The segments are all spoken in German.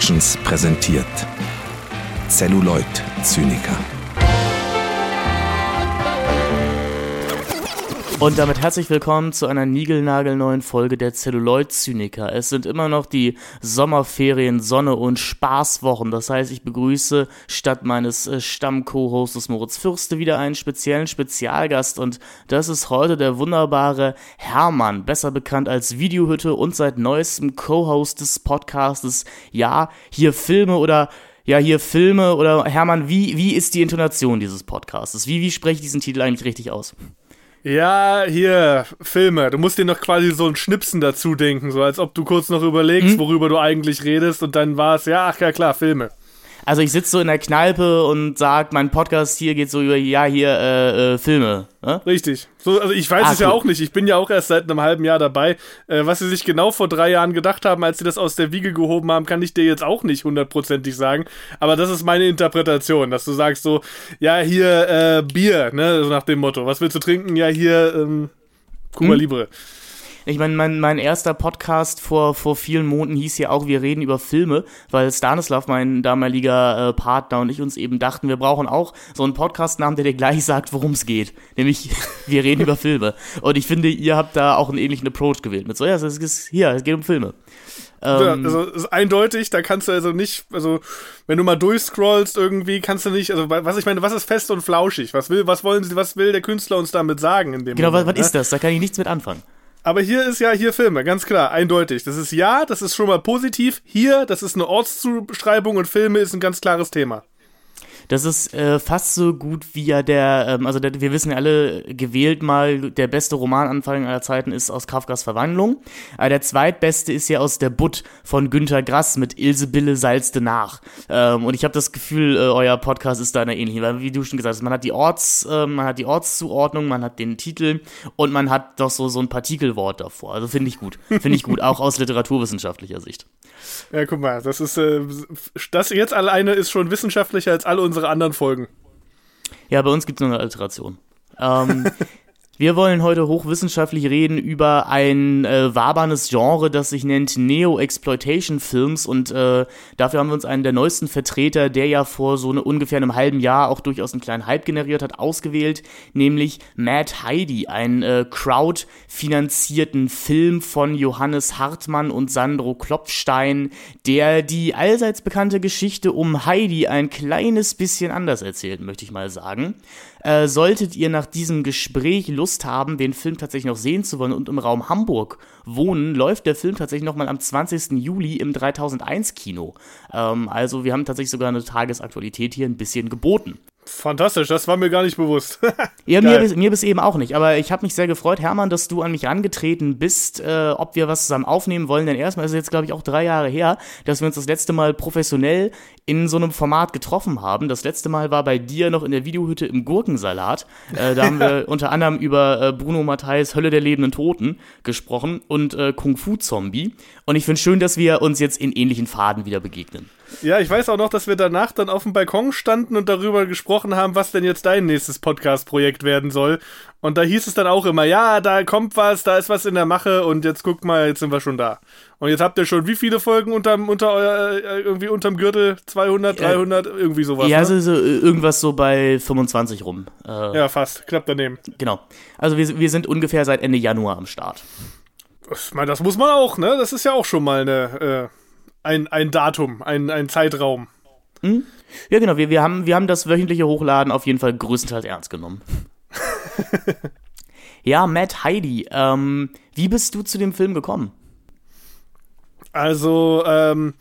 Productions präsentiert Celluloid Zyniker. Und damit herzlich willkommen zu einer niegelnagelneuen Folge der Celluloid-Zyniker. Es sind immer noch die Sommerferien, Sonne und Spaßwochen. Das heißt, ich begrüße statt meines äh, Stamm-Co-Hostes Moritz Fürste wieder einen speziellen Spezialgast. Und das ist heute der wunderbare Hermann, besser bekannt als Videohütte und seit neuestem Co-Host des Podcastes. Ja, hier Filme oder ja, hier Filme oder Hermann, wie, wie ist die Intonation dieses Podcasts? Wie, wie spreche ich diesen Titel eigentlich richtig aus? Ja, hier, Filme. Du musst dir noch quasi so ein Schnipsen dazu denken, so als ob du kurz noch überlegst, hm? worüber du eigentlich redest und dann war es, ja, ach ja klar, Filme. Also ich sitze so in der Kneipe und sag, mein Podcast hier geht so über, ja, hier, äh, äh, Filme. Ne? Richtig. So, also ich weiß ah, es cool. ja auch nicht. Ich bin ja auch erst seit einem halben Jahr dabei. Äh, was sie sich genau vor drei Jahren gedacht haben, als sie das aus der Wiege gehoben haben, kann ich dir jetzt auch nicht hundertprozentig sagen. Aber das ist meine Interpretation, dass du sagst so, ja, hier, äh, Bier, ne, so nach dem Motto. Was willst du trinken? Ja, hier, ähm, Cuba hm? Libre. Ich meine, mein, mein erster Podcast vor, vor vielen Monaten hieß ja auch, wir reden über Filme, weil Stanislav, mein damaliger äh, Partner und ich uns eben dachten, wir brauchen auch so einen Podcastnamen, der dir gleich sagt, worum es geht. Nämlich, wir reden über Filme. Und ich finde, ihr habt da auch einen ähnlichen Approach gewählt. Mit so, ja, es ist hier, es geht um Filme. Ja, ähm, also ist eindeutig, da kannst du also nicht, also wenn du mal durchscrollst irgendwie, kannst du nicht, also was ich meine, was ist fest und flauschig? Was will, was wollen sie, was will der Künstler uns damit sagen in dem Genau, Moment, was, was ne? ist das? Da kann ich nichts mit anfangen. Aber hier ist ja hier Filme, ganz klar, eindeutig. Das ist ja, das ist schon mal positiv. Hier, das ist eine Ortszuschreibung und Filme ist ein ganz klares Thema. Das ist äh, fast so gut wie ja der, ähm, also der, wir wissen ja alle, gewählt mal, der beste Romananfang aller Zeiten ist aus Kafkas Verwandlung. Aber der zweitbeste ist ja aus der Butt von Günter Grass mit Ilse Bille salzte nach. Ähm, und ich habe das Gefühl, äh, euer Podcast ist da eine ähnliche, weil wie du schon gesagt hast, man hat die Orts, äh, man hat die Ortszuordnung, man hat den Titel und man hat doch so, so ein Partikelwort davor. Also finde ich gut. Finde ich gut, auch aus literaturwissenschaftlicher Sicht. Ja, guck mal, das ist, äh, das jetzt alleine ist schon wissenschaftlicher als alle unsere anderen Folgen. Ja, bei uns gibt es nur eine Alteration. Ähm, Wir wollen heute hochwissenschaftlich reden über ein äh, wabernes Genre, das sich nennt Neo-Exploitation-Films und äh, dafür haben wir uns einen der neuesten Vertreter, der ja vor so eine, ungefähr einem halben Jahr auch durchaus einen kleinen Hype generiert hat, ausgewählt, nämlich Mad Heidi, einen äh, crowd-finanzierten Film von Johannes Hartmann und Sandro Klopfstein, der die allseits bekannte Geschichte um Heidi ein kleines bisschen anders erzählt, möchte ich mal sagen. Äh, solltet ihr nach diesem Gespräch Lust haben, den Film tatsächlich noch sehen zu wollen und im Raum Hamburg wohnen, läuft der Film tatsächlich nochmal am 20. Juli im 3001 Kino. Ähm, also wir haben tatsächlich sogar eine Tagesaktualität hier ein bisschen geboten. Fantastisch, das war mir gar nicht bewusst. ja, mir, mir bis eben auch nicht. Aber ich habe mich sehr gefreut, Hermann, dass du an mich angetreten bist, äh, ob wir was zusammen aufnehmen wollen. Denn erstmal ist es jetzt, glaube ich, auch drei Jahre her, dass wir uns das letzte Mal professionell in so einem Format getroffen haben. Das letzte Mal war bei dir noch in der Videohütte im Gurkensalat. Äh, da haben wir unter anderem über äh, Bruno Matthijs Hölle der lebenden Toten gesprochen und äh, Kung Fu Zombie. Und ich finde schön, dass wir uns jetzt in ähnlichen Faden wieder begegnen. Ja, ich weiß auch noch, dass wir danach dann auf dem Balkon standen und darüber gesprochen haben, was denn jetzt dein nächstes Podcast-Projekt werden soll. Und da hieß es dann auch immer, ja, da kommt was, da ist was in der Mache und jetzt guckt mal, jetzt sind wir schon da. Und jetzt habt ihr schon wie viele Folgen unterm, unter euer, äh, irgendwie unterm Gürtel? 200, 300, ja, irgendwie sowas? Ja, ne? also so, irgendwas so bei 25 rum. Äh, ja, fast, knapp daneben. Genau. Also wir, wir sind ungefähr seit Ende Januar am Start. Ich meine, das muss man auch, ne? Das ist ja auch schon mal eine, äh, ein, ein Datum, ein, ein Zeitraum. Hm? Ja, genau. Wir, wir, haben, wir haben das wöchentliche Hochladen auf jeden Fall größtenteils ernst genommen. ja, Matt Heidi, ähm, wie bist du zu dem Film gekommen? Also, ähm,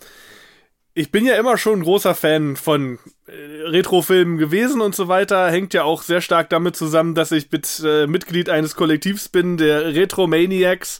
ich bin ja immer schon ein großer Fan von äh, Retrofilmen gewesen und so weiter. Hängt ja auch sehr stark damit zusammen, dass ich mit, äh, Mitglied eines Kollektivs bin, der Retromaniacs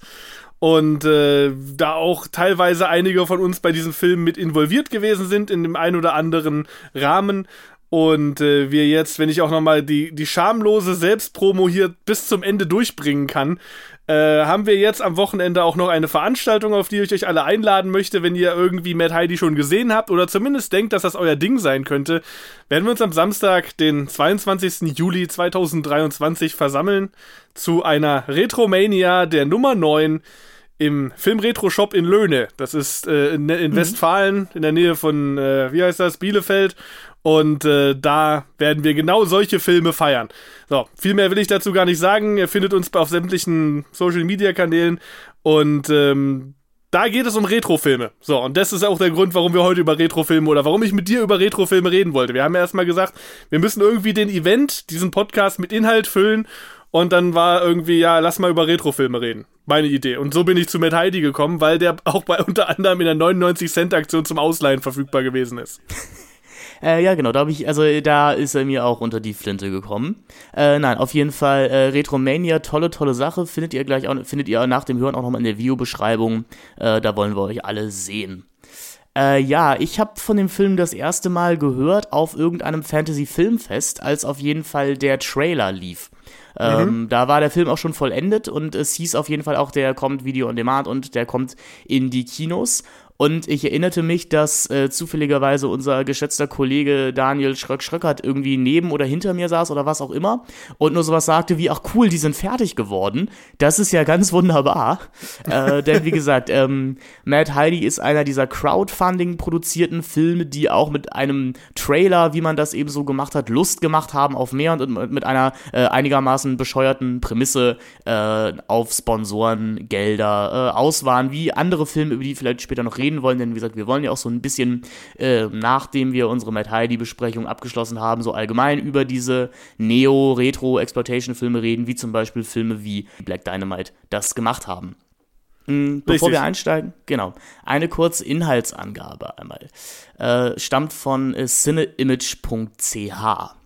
und äh, da auch teilweise einige von uns bei diesem Film mit involviert gewesen sind in dem einen oder anderen Rahmen und äh, wir jetzt, wenn ich auch nochmal die, die schamlose Selbstpromo hier bis zum Ende durchbringen kann, äh, haben wir jetzt am Wochenende auch noch eine Veranstaltung, auf die ich euch alle einladen möchte, wenn ihr irgendwie Mad Heidi schon gesehen habt oder zumindest denkt, dass das euer Ding sein könnte, werden wir uns am Samstag, den 22. Juli 2023 versammeln zu einer Retromania der Nummer 9 im Filmretro-Shop in Löhne. Das ist äh, in, in mhm. Westfalen, in der Nähe von, äh, wie heißt das, Bielefeld. Und äh, da werden wir genau solche Filme feiern. So, viel mehr will ich dazu gar nicht sagen. Ihr findet uns auf sämtlichen Social-Media-Kanälen. Und ähm, da geht es um Retrofilme. So, und das ist auch der Grund, warum wir heute über Retrofilme oder warum ich mit dir über Retrofilme reden wollte. Wir haben ja erstmal gesagt, wir müssen irgendwie den Event, diesen Podcast mit Inhalt füllen. Und dann war irgendwie, ja, lass mal über Retrofilme reden. Meine Idee. Und so bin ich zu Matt Heidi gekommen, weil der auch bei unter anderem in der 99 Cent Aktion zum Ausleihen verfügbar gewesen ist. Äh, ja, genau, da habe ich, also da ist er mir auch unter die Flinte gekommen. Äh, nein, auf jeden Fall äh, Retromania, tolle, tolle Sache. Findet ihr gleich auch, findet ihr nach dem Hören auch nochmal in der Videobeschreibung. Äh, da wollen wir euch alle sehen. Äh, ja, ich habe von dem Film das erste Mal gehört auf irgendeinem Fantasy-Filmfest, als auf jeden Fall der Trailer lief. Ähm, mhm. Da war der Film auch schon vollendet und es hieß auf jeden Fall auch, der kommt Video on Demand und der kommt in die Kinos. Und ich erinnerte mich, dass äh, zufälligerweise unser geschätzter Kollege Daniel Schröck-Schröckert irgendwie neben oder hinter mir saß oder was auch immer und nur sowas sagte wie, ach cool, die sind fertig geworden. Das ist ja ganz wunderbar. äh, denn wie gesagt, ähm, Mad Heidi ist einer dieser Crowdfunding-produzierten Filme, die auch mit einem Trailer, wie man das eben so gemacht hat, Lust gemacht haben auf mehr und mit einer äh, einigermaßen bescheuerten Prämisse äh, auf Sponsoren, Gelder äh, aus waren, wie andere Filme, über die vielleicht später noch reden reden wollen, denn wie gesagt, wir wollen ja auch so ein bisschen, äh, nachdem wir unsere Matt Heidi-Besprechung abgeschlossen haben, so allgemein über diese Neo-Retro-Exploitation-Filme reden, wie zum Beispiel Filme wie Black Dynamite das gemacht haben. Mhm, bevor Richtig. wir einsteigen, genau, eine kurze Inhaltsangabe einmal. Äh, stammt von äh, cineimage.ch.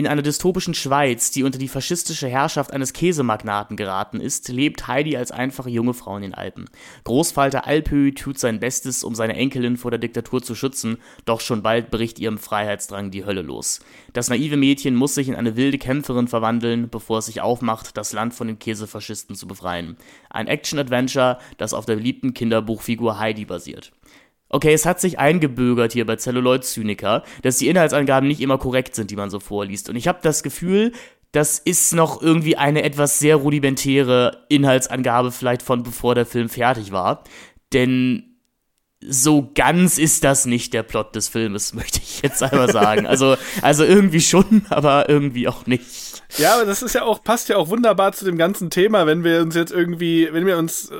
In einer dystopischen Schweiz, die unter die faschistische Herrschaft eines Käsemagnaten geraten ist, lebt Heidi als einfache junge Frau in den Alpen. Großvater Alpö tut sein Bestes, um seine Enkelin vor der Diktatur zu schützen, doch schon bald bricht ihrem Freiheitsdrang die Hölle los. Das naive Mädchen muss sich in eine wilde Kämpferin verwandeln, bevor es sich aufmacht, das Land von den Käsefaschisten zu befreien. Ein Action-Adventure, das auf der beliebten Kinderbuchfigur Heidi basiert. Okay, es hat sich eingebürgert hier bei Celluloid Zyniker, dass die Inhaltsangaben nicht immer korrekt sind, die man so vorliest. Und ich habe das Gefühl, das ist noch irgendwie eine etwas sehr rudimentäre Inhaltsangabe vielleicht von bevor der Film fertig war. Denn so ganz ist das nicht der Plot des Filmes, möchte ich jetzt einmal sagen. Also, also irgendwie schon, aber irgendwie auch nicht. Ja, aber das ist ja auch, passt ja auch wunderbar zu dem ganzen Thema, wenn wir uns jetzt irgendwie, wenn wir uns äh,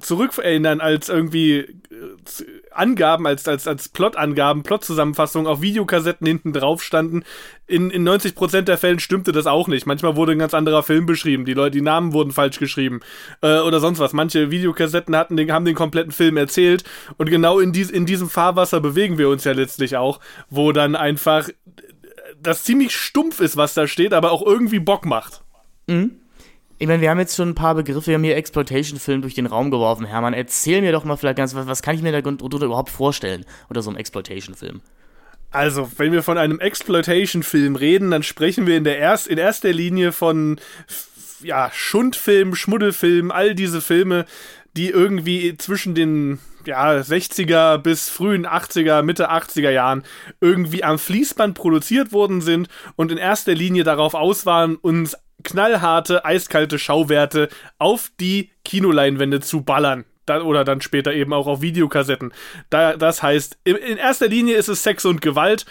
zurückerinnern als irgendwie äh, Angaben, als, als, als Plot-Angaben, Plot-Zusammenfassungen auf Videokassetten hinten drauf standen. In, in 90% der Fällen stimmte das auch nicht. Manchmal wurde ein ganz anderer Film beschrieben. Die Leute, die Namen wurden falsch geschrieben. Äh, oder sonst was. Manche Videokassetten hatten den, haben den kompletten Film erzählt. Und genau in, dies, in diesem Fahrwasser bewegen wir uns ja letztlich auch, wo dann einfach das ziemlich stumpf ist, was da steht, aber auch irgendwie Bock macht. Mhm. Ich meine, wir haben jetzt schon ein paar Begriffe, wir haben hier Exploitation-Film durch den Raum geworfen. Hermann, erzähl mir doch mal vielleicht ganz, was, was kann ich mir darunter überhaupt vorstellen unter so einem Exploitation-Film? Also, wenn wir von einem Exploitation-Film reden, dann sprechen wir in, der erst, in erster Linie von ja, Schundfilm, Schmuddelfilm, all diese Filme, die irgendwie zwischen den ja, 60er bis frühen 80er, Mitte 80er Jahren irgendwie am Fließband produziert worden sind und in erster Linie darauf aus waren, uns knallharte, eiskalte Schauwerte auf die Kinoleinwände zu ballern. Dann, oder dann später eben auch auf Videokassetten. Da, das heißt, in, in erster Linie ist es Sex und Gewalt.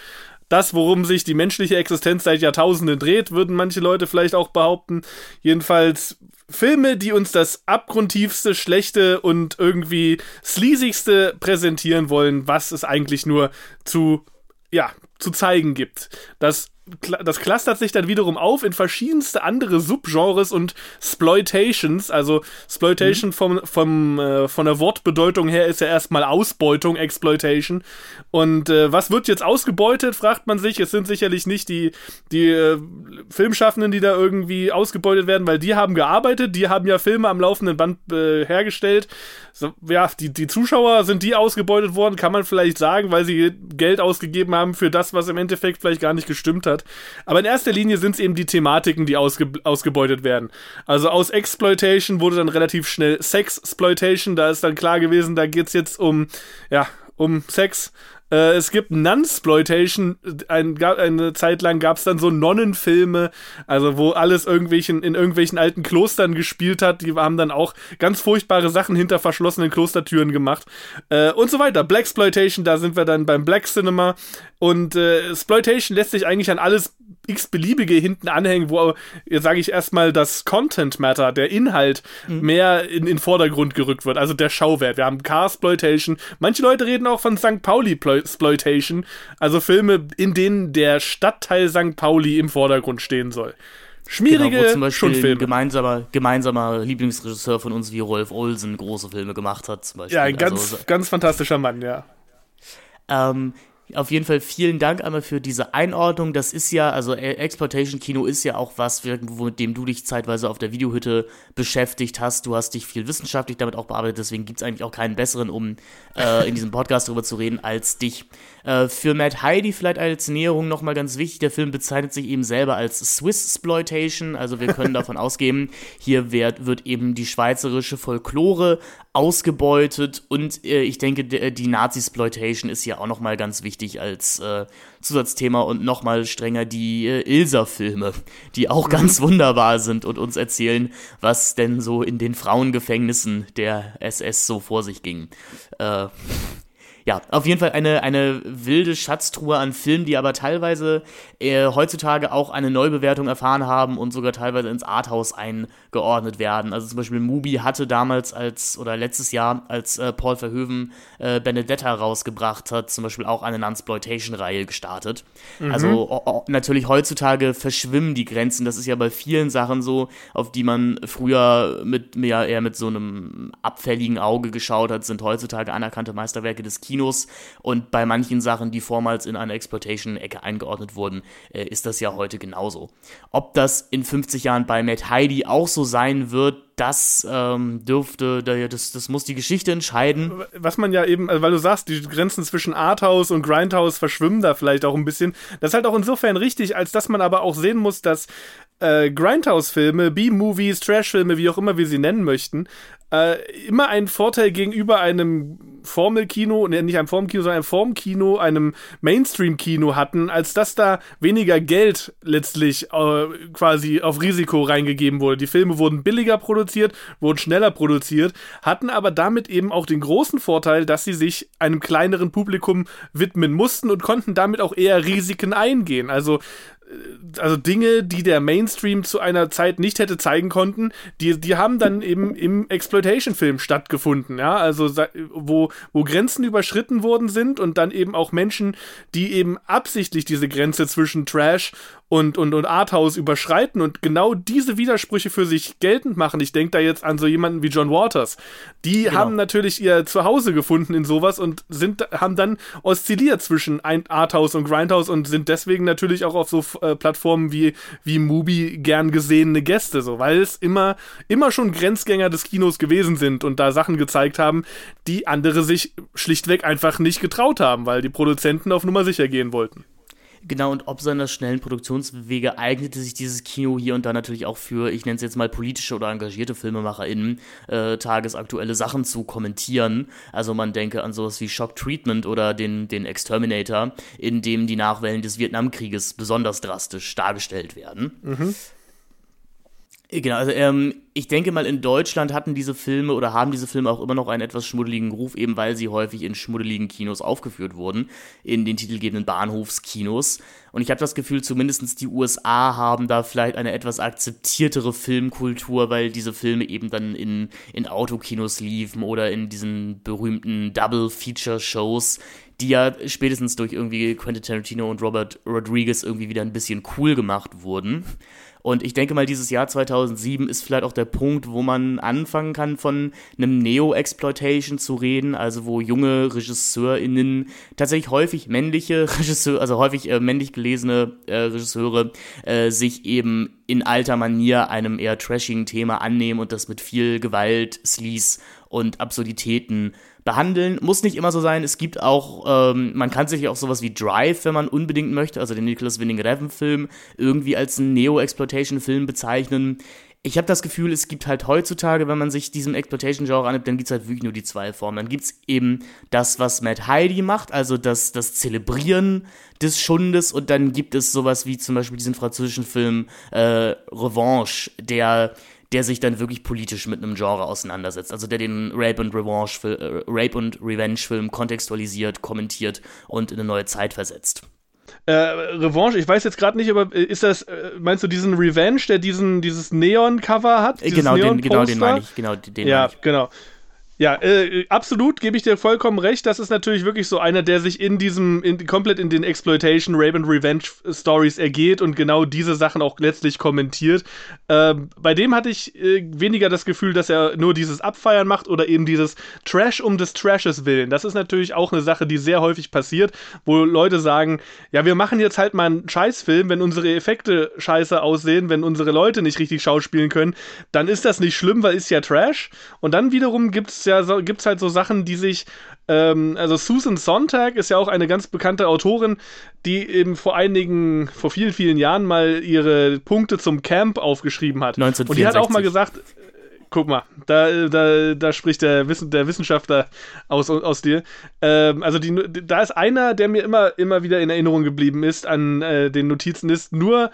Das, worum sich die menschliche Existenz seit Jahrtausenden dreht, würden manche Leute vielleicht auch behaupten. Jedenfalls Filme, die uns das abgrundtiefste, schlechte und irgendwie sleasigste präsentieren wollen, was es eigentlich nur zu, ja, zu zeigen gibt. Das das clustert sich dann wiederum auf in verschiedenste andere Subgenres und Sploitations. Also Sploitation mhm. vom, vom, äh, von der Wortbedeutung her ist ja erstmal Ausbeutung, Exploitation. Und äh, was wird jetzt ausgebeutet, fragt man sich. Es sind sicherlich nicht die, die äh, Filmschaffenden, die da irgendwie ausgebeutet werden, weil die haben gearbeitet, die haben ja Filme am laufenden Band äh, hergestellt. So, ja, die, die Zuschauer sind die ausgebeutet worden, kann man vielleicht sagen, weil sie Geld ausgegeben haben für das, was im Endeffekt vielleicht gar nicht gestimmt hat. Aber in erster Linie sind es eben die Thematiken, die ausge ausgebeutet werden. Also aus Exploitation wurde dann relativ schnell Sexploitation. Da ist dann klar gewesen, da geht es jetzt um, ja, um Sex Äh, es gibt Nunsploitation. Ein, eine Zeit lang gab es dann so Nonnenfilme, also wo alles irgendwelchen, in irgendwelchen alten Klostern gespielt hat. Die haben dann auch ganz furchtbare Sachen hinter verschlossenen Klostertüren gemacht. Äh, und so weiter. Blaxploitation, da sind wir dann beim Black Cinema. Und äh, Exploitation lässt sich eigentlich an alles x-beliebige hinten anhängen, wo, sage ich erstmal, das Content Matter, der Inhalt, mhm. mehr in den Vordergrund gerückt wird, also der Schauwert. Wir haben Car-Exploitation. Manche Leute reden auch von St. Pauli-Exploitation, also Filme, in denen der Stadtteil St. Pauli im Vordergrund stehen soll. Schmierige genau, wo zum Beispiel Schundfilme. Ein gemeinsamer, gemeinsamer Lieblingsregisseur von uns wie Rolf Olsen große Filme gemacht hat, zum Beispiel. Ja, ein ganz, also, ganz fantastischer Mann, ja. Ähm, auf jeden Fall vielen Dank einmal für diese Einordnung. Das ist ja, also e- Exploitation Kino ist ja auch was, mit dem du dich zeitweise auf der Videohütte beschäftigt hast. Du hast dich viel wissenschaftlich damit auch bearbeitet, deswegen gibt es eigentlich auch keinen besseren, um äh, in diesem Podcast darüber zu reden, als dich. Äh, für Matt Heidi vielleicht als Näherung nochmal ganz wichtig, der Film bezeichnet sich eben selber als Swiss Exploitation, also wir können davon ausgehen, hier wird, wird eben die schweizerische Folklore ausgebeutet und äh, ich denke, die Nazi-Exploitation ist ja auch nochmal ganz wichtig als äh, Zusatzthema und nochmal strenger die äh, Ilsa-Filme, die auch mhm. ganz wunderbar sind und uns erzählen, was denn so in den Frauengefängnissen der SS so vor sich ging. Äh, ja, auf jeden Fall eine, eine wilde Schatztruhe an Filmen, die aber teilweise äh, heutzutage auch eine Neubewertung erfahren haben und sogar teilweise ins Arthouse eingeordnet werden. Also zum Beispiel Mubi hatte damals als, oder letztes Jahr, als äh, Paul Verhoeven äh, Benedetta rausgebracht hat, zum Beispiel auch eine Nunsploitation-Reihe gestartet. Mhm. Also o, o, natürlich heutzutage verschwimmen die Grenzen. Das ist ja bei vielen Sachen so, auf die man früher mit, ja, eher mit so einem abfälligen Auge geschaut hat, sind heutzutage anerkannte Meisterwerke des Kinos Kinos und bei manchen Sachen, die vormals in eine Exploitation-Ecke eingeordnet wurden, äh, ist das ja heute genauso. Ob das in 50 Jahren bei Matt Heidi auch so sein wird, das ähm, dürfte, das, das muss die Geschichte entscheiden. Was man ja eben, also weil du sagst, die Grenzen zwischen Arthouse und Grindhouse verschwimmen da vielleicht auch ein bisschen. Das ist halt auch insofern richtig, als dass man aber auch sehen muss, dass äh, Grindhouse-Filme, B-Movies, Trash-Filme, wie auch immer wir sie nennen möchten, äh, immer einen Vorteil gegenüber einem Formelkino, ne, nicht einem Formkino, sondern einem Formkino, einem Mainstream-Kino hatten, als dass da weniger Geld letztlich äh, quasi auf Risiko reingegeben wurde. Die Filme wurden billiger produziert, wurden schneller produziert, hatten aber damit eben auch den großen Vorteil, dass sie sich einem kleineren Publikum widmen mussten und konnten damit auch eher Risiken eingehen. Also also Dinge, die der Mainstream zu einer Zeit nicht hätte zeigen konnten, die, die haben dann eben im Exploitation-Film stattgefunden, ja, also wo, wo Grenzen überschritten worden sind und dann eben auch Menschen, die eben absichtlich diese Grenze zwischen Trash und, und, und Arthouse überschreiten und genau diese Widersprüche für sich geltend machen. Ich denke da jetzt an so jemanden wie John Waters. Die genau. haben natürlich ihr Zuhause gefunden in sowas und sind, haben dann oszilliert zwischen Arthouse und Grindhouse und sind deswegen natürlich auch auf so äh, Plattformen wie, wie Mubi gern gesehene Gäste, so, weil es immer, immer schon Grenzgänger des Kinos gewesen sind und da Sachen gezeigt haben, die andere sich schlichtweg einfach nicht getraut haben, weil die Produzenten auf Nummer sicher gehen wollten. Genau, und ob seiner schnellen Produktionswege eignete sich dieses Kino hier und da natürlich auch für, ich nenne es jetzt mal politische oder engagierte FilmemacherInnen, äh, tagesaktuelle Sachen zu kommentieren. Also man denke an sowas wie Shock Treatment oder den, den Exterminator, in dem die Nachwellen des Vietnamkrieges besonders drastisch dargestellt werden. Mhm. Genau, also ähm, ich denke mal, in Deutschland hatten diese Filme oder haben diese Filme auch immer noch einen etwas schmuddeligen Ruf, eben weil sie häufig in schmuddeligen Kinos aufgeführt wurden, in den titelgebenden Bahnhofskinos. Und ich habe das Gefühl, zumindest die USA haben da vielleicht eine etwas akzeptiertere Filmkultur, weil diese Filme eben dann in, in Autokinos liefen oder in diesen berühmten Double-Feature-Shows, die ja spätestens durch irgendwie Quentin Tarantino und Robert Rodriguez irgendwie wieder ein bisschen cool gemacht wurden. Und ich denke mal, dieses Jahr 2007 ist vielleicht auch der Punkt, wo man anfangen kann, von einem Neo-Exploitation zu reden, also wo junge RegisseurInnen, tatsächlich häufig männliche Regisseure, also häufig äh, männlich gelesene äh, Regisseure, äh, sich eben in alter Manier einem eher trashigen Thema annehmen und das mit viel Gewalt, Sleaze und Absurditäten behandeln. Muss nicht immer so sein. Es gibt auch, ähm, man kann sich auch sowas wie Drive, wenn man unbedingt möchte, also den Nicholas Winning Refn Film, irgendwie als einen Neo-Exploitation-Film bezeichnen. ich habe das Gefühl, es gibt halt heutzutage, wenn man sich diesem Exploitation-Genre annimmt, dann gibt es halt wirklich nur die zwei Formen. Dann gibt es eben das, was Matt Heidi macht, also das, das Zelebrieren des Schundes und dann gibt es sowas wie zum Beispiel diesen französischen Film äh, Revanche, der der sich dann wirklich politisch mit einem Genre auseinandersetzt. Also der den Rape und Revenge, äh, Rape und Revenge Film kontextualisiert, kommentiert und in eine neue Zeit versetzt. Äh, Revanche, ich weiß jetzt gerade nicht, aber äh, ist das, äh, meinst du diesen Revenge, der diesen, dieses Neon-Cover hat? Genau den, genau den meine ich. Genau, den ja, ich. genau. Ja, äh, absolut, gebe ich dir vollkommen recht. Das ist natürlich wirklich so einer, der sich in diesem, in, komplett in den Exploitation, Rape and Revenge Stories ergeht und genau diese Sachen auch letztlich kommentiert. Ähm, bei dem hatte ich äh, weniger das Gefühl, dass er nur dieses Abfeiern macht oder eben dieses Trash um des Trashes willen. Das ist natürlich auch eine Sache, die sehr häufig passiert, wo Leute sagen, ja, wir machen jetzt halt mal einen Scheißfilm, wenn unsere Effekte scheiße aussehen, wenn unsere Leute nicht richtig schauspielen können, dann ist das nicht schlimm, weil ist ja Trash. Und dann wiederum gibt es ja ja so, gibt's halt so Sachen, die sich, ähm, also Susan Sontag ist ja auch eine ganz bekannte Autorin, die eben vor einigen, vor vielen, vielen Jahren mal ihre Punkte zum Camp aufgeschrieben hat. 1964. Und die hat auch mal gesagt, guck mal, da, da, da spricht der, Wissen, der Wissenschaftler aus, aus dir. Ähm, also die, da ist einer, der mir immer, immer wieder in Erinnerung geblieben ist an äh, den Notizen, ist nur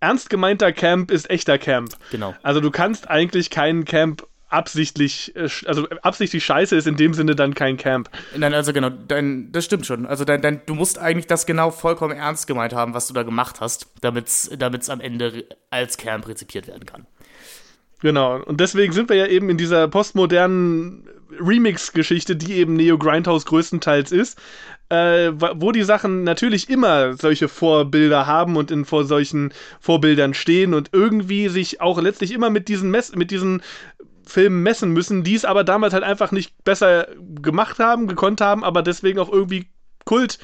ernst gemeinter Camp ist echter Camp. Genau. Also du kannst eigentlich keinen Camp absichtlich, äh, also absichtlich scheiße ist in dem Sinne dann kein Camp. Nein, also genau, dein, das stimmt schon. Also dein, dein, du musst eigentlich das genau vollkommen ernst gemeint haben, was du da gemacht hast, damit es am Ende als Camp rezipiert werden kann. Genau, und deswegen sind wir ja eben in dieser postmodernen Remix-Geschichte, die eben Neo Grindhouse größtenteils ist, äh, wo die Sachen natürlich immer solche Vorbilder haben und in, vor solchen Vorbildern stehen und irgendwie sich auch letztlich immer mit diesen, Mess mit diesen Filmen messen müssen, die es aber damals halt einfach nicht besser gemacht haben, gekonnt haben, aber deswegen auch irgendwie Kult.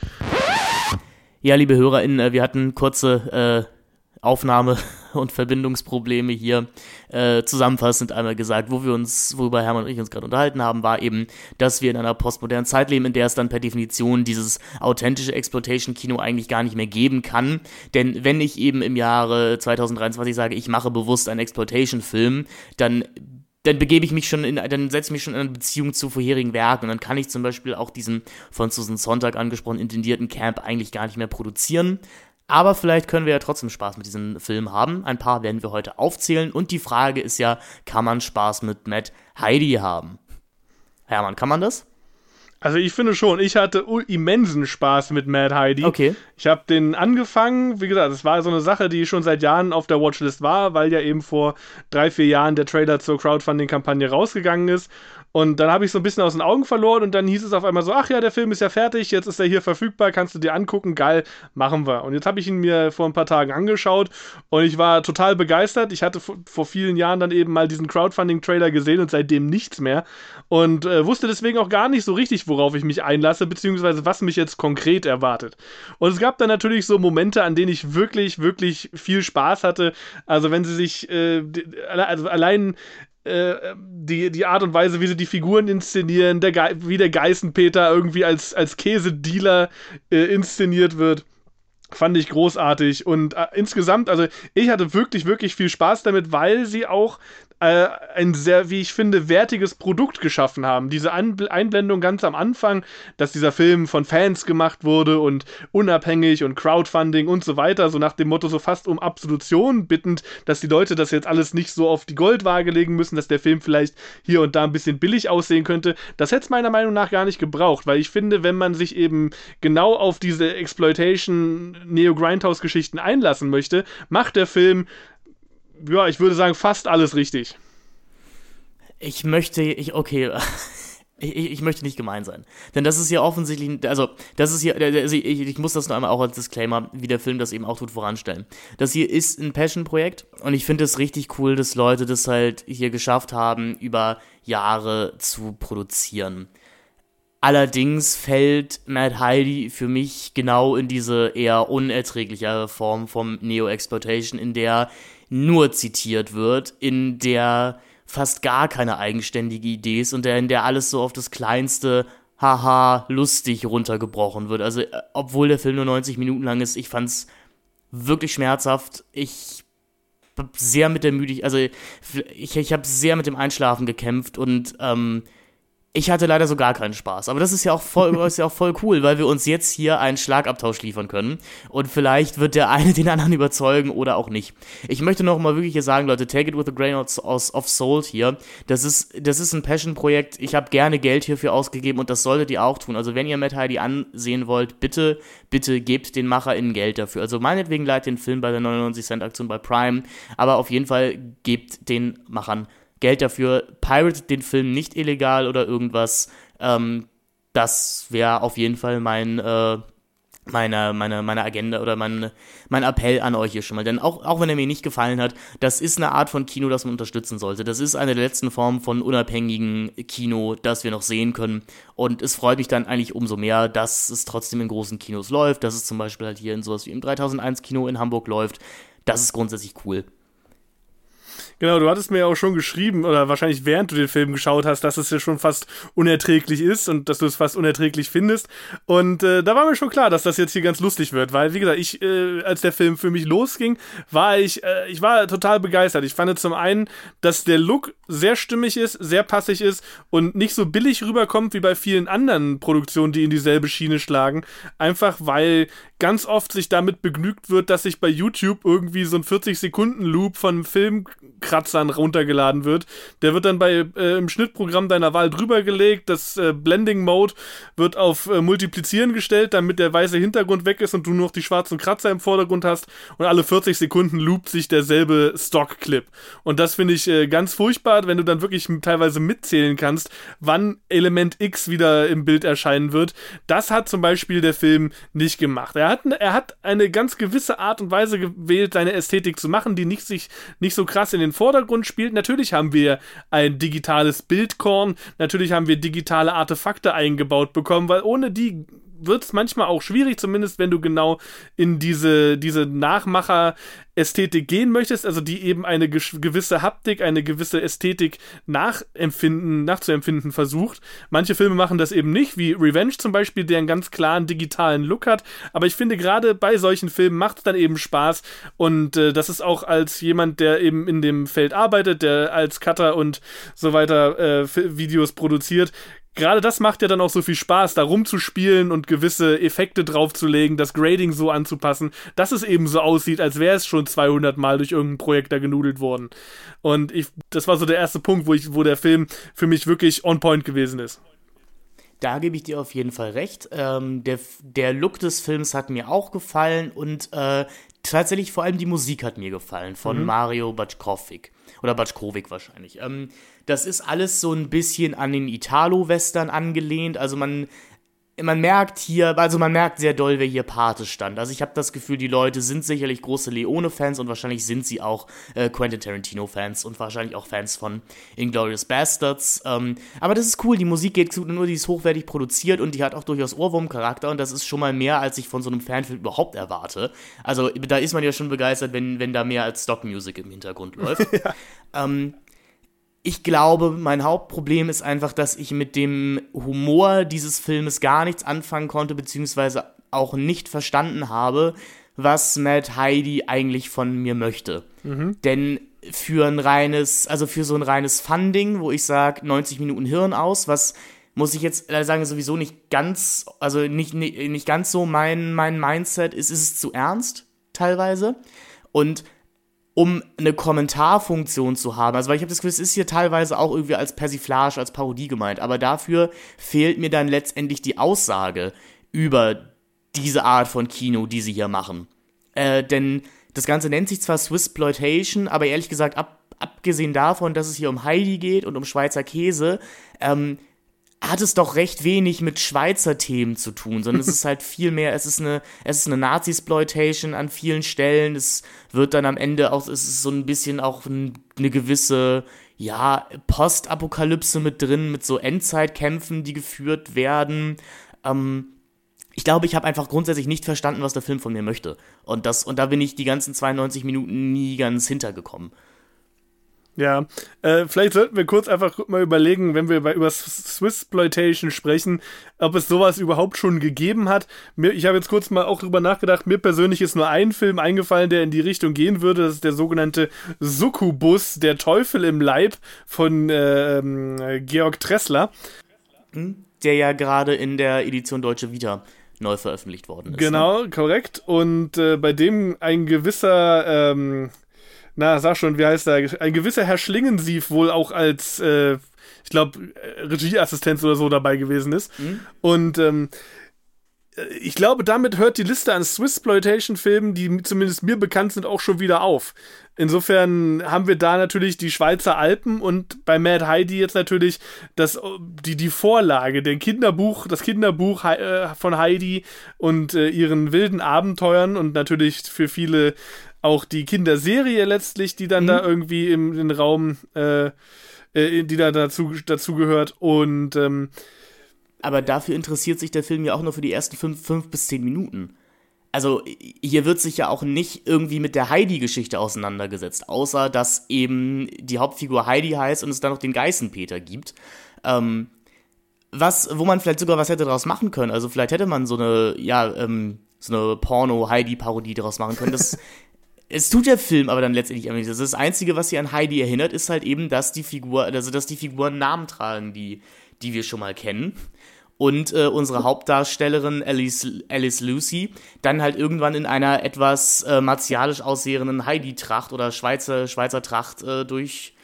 Ja, liebe HörerInnen, äh, wir hatten kurze äh, Aufnahme- und Verbindungsprobleme hier. Äh, zusammenfassend einmal gesagt, wo wir uns, worüber Hermann und ich uns gerade unterhalten haben, war eben, dass wir in einer postmodernen Zeit leben, in der es dann per Definition dieses authentische Exploitation-Kino eigentlich gar nicht mehr geben kann. Denn wenn ich eben im Jahre 2023 sage, ich mache bewusst einen Exploitation-Film, dann dann begebe ich mich schon in, dann setze ich mich schon in eine Beziehung zu vorherigen Werken und dann kann ich zum Beispiel auch diesen von Susan Sonntag angesprochenen intendierten Camp eigentlich gar nicht mehr produzieren. Aber vielleicht können wir ja trotzdem Spaß mit diesem Film haben. Ein paar werden wir heute aufzählen und die Frage ist ja, kann man Spaß mit Matt Heidi haben? Hermann, kann man das? Also ich finde schon, ich hatte immensen Spaß mit Mad Heidi. Okay. Ich habe den angefangen, wie gesagt, es war so eine Sache, die schon seit Jahren auf der Watchlist war, weil ja eben vor drei, vier Jahren der Trailer zur Crowdfunding-Kampagne rausgegangen ist. Und dann habe ich so ein bisschen aus den Augen verloren und dann hieß es auf einmal so, ach ja, der Film ist ja fertig, jetzt ist er hier verfügbar, kannst du dir angucken, geil, machen wir. Und jetzt habe ich ihn mir vor ein paar Tagen angeschaut und ich war total begeistert. Ich hatte vor vielen Jahren dann eben mal diesen Crowdfunding-Trailer gesehen und seitdem nichts mehr und äh, wusste deswegen auch gar nicht so richtig, worauf ich mich einlasse, beziehungsweise was mich jetzt konkret erwartet. Und es gab dann natürlich so Momente, an denen ich wirklich, wirklich viel Spaß hatte. Also wenn sie sich, äh, also allein äh, die, die Art und Weise, wie sie die Figuren inszenieren, der wie der Geißenpeter irgendwie als, als Käsedealer äh, inszeniert wird. Fand ich großartig und äh, insgesamt, also ich hatte wirklich, wirklich viel Spaß damit, weil sie auch äh, ein sehr, wie ich finde, wertiges Produkt geschaffen haben. Diese An Einblendung ganz am Anfang, dass dieser Film von Fans gemacht wurde und unabhängig und Crowdfunding und so weiter, so nach dem Motto so fast um Absolution bittend, dass die Leute das jetzt alles nicht so auf die Goldwaage legen müssen, dass der Film vielleicht hier und da ein bisschen billig aussehen könnte. Das hätte es meiner Meinung nach gar nicht gebraucht, weil ich finde, wenn man sich eben genau auf diese Exploitation Neo Grindhouse Geschichten einlassen möchte, macht der Film ja, ich würde sagen, fast alles richtig. Ich möchte, ich, okay, ich, ich, möchte nicht gemein sein. Denn das ist ja offensichtlich, also, das ist hier, also ich, ich, muss das nur einmal auch als Disclaimer, wie der Film das eben auch tut, voranstellen. Das hier ist ein Passion-Projekt und ich finde es richtig cool, dass Leute das halt hier geschafft haben, über Jahre zu produzieren. Allerdings fällt Mad Heidi für mich genau in diese eher unerträgliche Form vom Neo-Exploitation, in der nur zitiert wird, in der fast gar keine eigenständige Idee ist und in der alles so auf das kleinste haha lustig runtergebrochen wird. Also, äh, obwohl der Film nur 90 Minuten lang ist, ich fand's wirklich schmerzhaft. Ich habe sehr mit der Müdigkeit, also ich, ich habe sehr mit dem Einschlafen gekämpft und ähm, ich hatte leider so gar keinen Spaß. Aber das ist ja auch voll, ist ja auch voll cool, weil wir uns jetzt hier einen Schlagabtausch liefern können. Und vielleicht wird der eine den anderen überzeugen oder auch nicht. Ich möchte noch mal wirklich hier sagen, Leute, take it with a grain of, salt hier. Das ist, das ist ein Passion-Projekt. Ich habe gerne Geld hierfür ausgegeben und das solltet ihr auch tun. Also wenn ihr Matt Heidi ansehen wollt, bitte, bitte gebt den MacherInnen Geld dafür. Also meinetwegen leitet den Film bei der 99 Cent Aktion bei Prime. Aber auf jeden Fall gebt den Machern Geld. Geld dafür, piratet den Film nicht illegal oder irgendwas. Ähm, das wäre auf jeden Fall mein, äh, meine, meine, meine Agenda oder mein, mein Appell an euch hier schon mal. Denn auch, auch wenn er mir nicht gefallen hat, das ist eine Art von Kino, das man unterstützen sollte. Das ist eine der letzten Formen von unabhängigen Kino, das wir noch sehen können. Und es freut mich dann eigentlich umso mehr, dass es trotzdem in großen Kinos läuft, dass es zum Beispiel halt hier in sowas wie im 3001 Kino in Hamburg läuft. Das ist grundsätzlich cool. Genau, du hattest mir ja auch schon geschrieben, oder wahrscheinlich während du den Film geschaut hast, dass es ja schon fast unerträglich ist und dass du es fast unerträglich findest. Und äh, da war mir schon klar, dass das jetzt hier ganz lustig wird, weil, wie gesagt, ich, äh, als der Film für mich losging, war ich, äh, ich war total begeistert. Ich fand zum einen, dass der Look sehr stimmig ist, sehr passig ist und nicht so billig rüberkommt wie bei vielen anderen Produktionen, die in dieselbe Schiene schlagen. Einfach weil ganz oft sich damit begnügt wird, dass sich bei YouTube irgendwie so ein 40-Sekunden-Loop von Filmkratzern runtergeladen wird. Der wird dann bei äh, im Schnittprogramm deiner Wahl drüber gelegt. Das äh, Blending-Mode wird auf äh, Multiplizieren gestellt, damit der weiße Hintergrund weg ist und du nur noch die schwarzen Kratzer im Vordergrund hast. Und alle 40 Sekunden loopt sich derselbe Stock-Clip. Und das finde ich äh, ganz furchtbar, wenn du dann wirklich teilweise mitzählen kannst, wann Element X wieder im Bild erscheinen wird. Das hat zum Beispiel der Film nicht gemacht. Er hat, er hat eine ganz gewisse Art und Weise gewählt, seine Ästhetik zu machen, die nicht sich nicht so krass in den Vordergrund spielt. Natürlich haben wir ein digitales Bildkorn, natürlich haben wir digitale Artefakte eingebaut bekommen, weil ohne die wird es manchmal auch schwierig, zumindest wenn du genau in diese, diese Nachmacher-Ästhetik gehen möchtest, also die eben eine gewisse Haptik, eine gewisse Ästhetik nachempfinden, nachzuempfinden versucht. Manche Filme machen das eben nicht, wie Revenge zum Beispiel, der einen ganz klaren digitalen Look hat. Aber ich finde, gerade bei solchen Filmen macht es dann eben Spaß. Und äh, das ist auch als jemand, der eben in dem Feld arbeitet, der als Cutter und so weiter äh, Videos produziert, gerade das macht ja dann auch so viel Spaß, da rumzuspielen und gewisse Effekte draufzulegen, das Grading so anzupassen, dass es eben so aussieht, als wäre es schon 200 Mal durch irgendeinen Projektor genudelt worden. Und ich, das war so der erste Punkt, wo ich, wo der Film für mich wirklich on point gewesen ist. Da gebe ich dir auf jeden Fall recht. Ähm, der, der Look des Films hat mir auch gefallen und äh, tatsächlich vor allem die Musik hat mir gefallen von mhm. Mario Batschkovic. Oder Batschkovic wahrscheinlich. Ähm, das ist alles so ein bisschen an den Italo-Western angelehnt. Also man, man merkt hier, also man merkt sehr doll, wer hier Pate stand. Also ich habe das Gefühl, die Leute sind sicherlich große Leone-Fans und wahrscheinlich sind sie auch äh, Quentin Tarantino-Fans und wahrscheinlich auch Fans von Inglourious Bastards. Ähm, aber das ist cool, die Musik geht gut, nur die ist hochwertig produziert und die hat auch durchaus Ohrwurm-Charakter und das ist schon mal mehr, als ich von so einem Fanfilm überhaupt erwarte. Also da ist man ja schon begeistert, wenn, wenn da mehr als Stock-Music im Hintergrund läuft. ja. ähm, ich glaube, mein Hauptproblem ist einfach, dass ich mit dem Humor dieses Filmes gar nichts anfangen konnte, beziehungsweise auch nicht verstanden habe, was Matt Heidi eigentlich von mir möchte. Mhm. Denn für ein reines, also für so ein reines Funding, wo ich sage, 90 Minuten Hirn aus, was muss ich jetzt sagen, sowieso nicht ganz, also nicht, nicht, nicht ganz so mein, mein Mindset ist, ist es zu ernst, teilweise. Und um eine Kommentarfunktion zu haben. Also, weil ich habe das Gefühl, es ist hier teilweise auch irgendwie als Persiflage, als Parodie gemeint. Aber dafür fehlt mir dann letztendlich die Aussage über diese Art von Kino, die sie hier machen. Äh, denn das Ganze nennt sich zwar Swissploitation, aber ehrlich gesagt, ab, abgesehen davon, dass es hier um Heidi geht und um Schweizer Käse, ähm, hat es doch recht wenig mit Schweizer Themen zu tun, sondern es ist halt viel mehr, es ist eine, es ist eine Nazi-Sploitation an vielen Stellen, es wird dann am Ende auch, es ist so ein bisschen auch eine gewisse, ja, Postapokalypse mit drin, mit so Endzeitkämpfen, die geführt werden. Ähm, ich glaube, ich habe einfach grundsätzlich nicht verstanden, was der Film von mir möchte. Und das, und da bin ich die ganzen 92 Minuten nie ganz hintergekommen. Ja, äh, vielleicht sollten wir kurz einfach mal überlegen, wenn wir über, über Swissploitation sprechen, ob es sowas überhaupt schon gegeben hat. Mir, ich habe jetzt kurz mal auch drüber nachgedacht, mir persönlich ist nur ein Film eingefallen, der in die Richtung gehen würde. Das ist der sogenannte Succubus, der Teufel im Leib von äh, Georg Tressler. Der ja gerade in der Edition Deutsche Vita neu veröffentlicht worden ist. Genau, ne? korrekt. Und äh, bei dem ein gewisser ähm, na, sag schon, wie heißt er? Ein gewisser Herr Schlingensief wohl auch als, äh, ich glaube, Regieassistenz oder so dabei gewesen ist. Mhm. Und ähm, ich glaube, damit hört die Liste an Swissploitation-Filmen, die zumindest mir bekannt sind, auch schon wieder auf. Insofern haben wir da natürlich die Schweizer Alpen und bei Mad Heidi jetzt natürlich das, die, die Vorlage, den Kinderbuch, das Kinderbuch äh, von Heidi und äh, ihren wilden Abenteuern und natürlich für viele auch die Kinderserie letztlich, die dann mhm. da irgendwie im, im Raum, äh, äh, die da dazu, dazu gehört. Und ähm, aber dafür interessiert sich der Film ja auch nur für die ersten fünf, fünf bis zehn Minuten. Also hier wird sich ja auch nicht irgendwie mit der Heidi-Geschichte auseinandergesetzt, außer dass eben die Hauptfigur Heidi heißt und es dann noch den Geißenpeter gibt. Ähm, was, wo man vielleicht sogar was hätte daraus machen können. Also vielleicht hätte man so eine, ja, ähm, so eine Porno-Heidi-Parodie daraus machen können. Das es tut der Film aber dann letztendlich einfach nicht. Das, das Einzige, was sie an Heidi erinnert, ist halt eben, dass die Figur, also dass die Figuren Namen tragen, die, die wir schon mal kennen. Und äh, unsere Hauptdarstellerin Alice, Alice Lucy dann halt irgendwann in einer etwas äh, martialisch aussehenden Heidi-Tracht oder Schweizer, Schweizer Tracht äh, durch,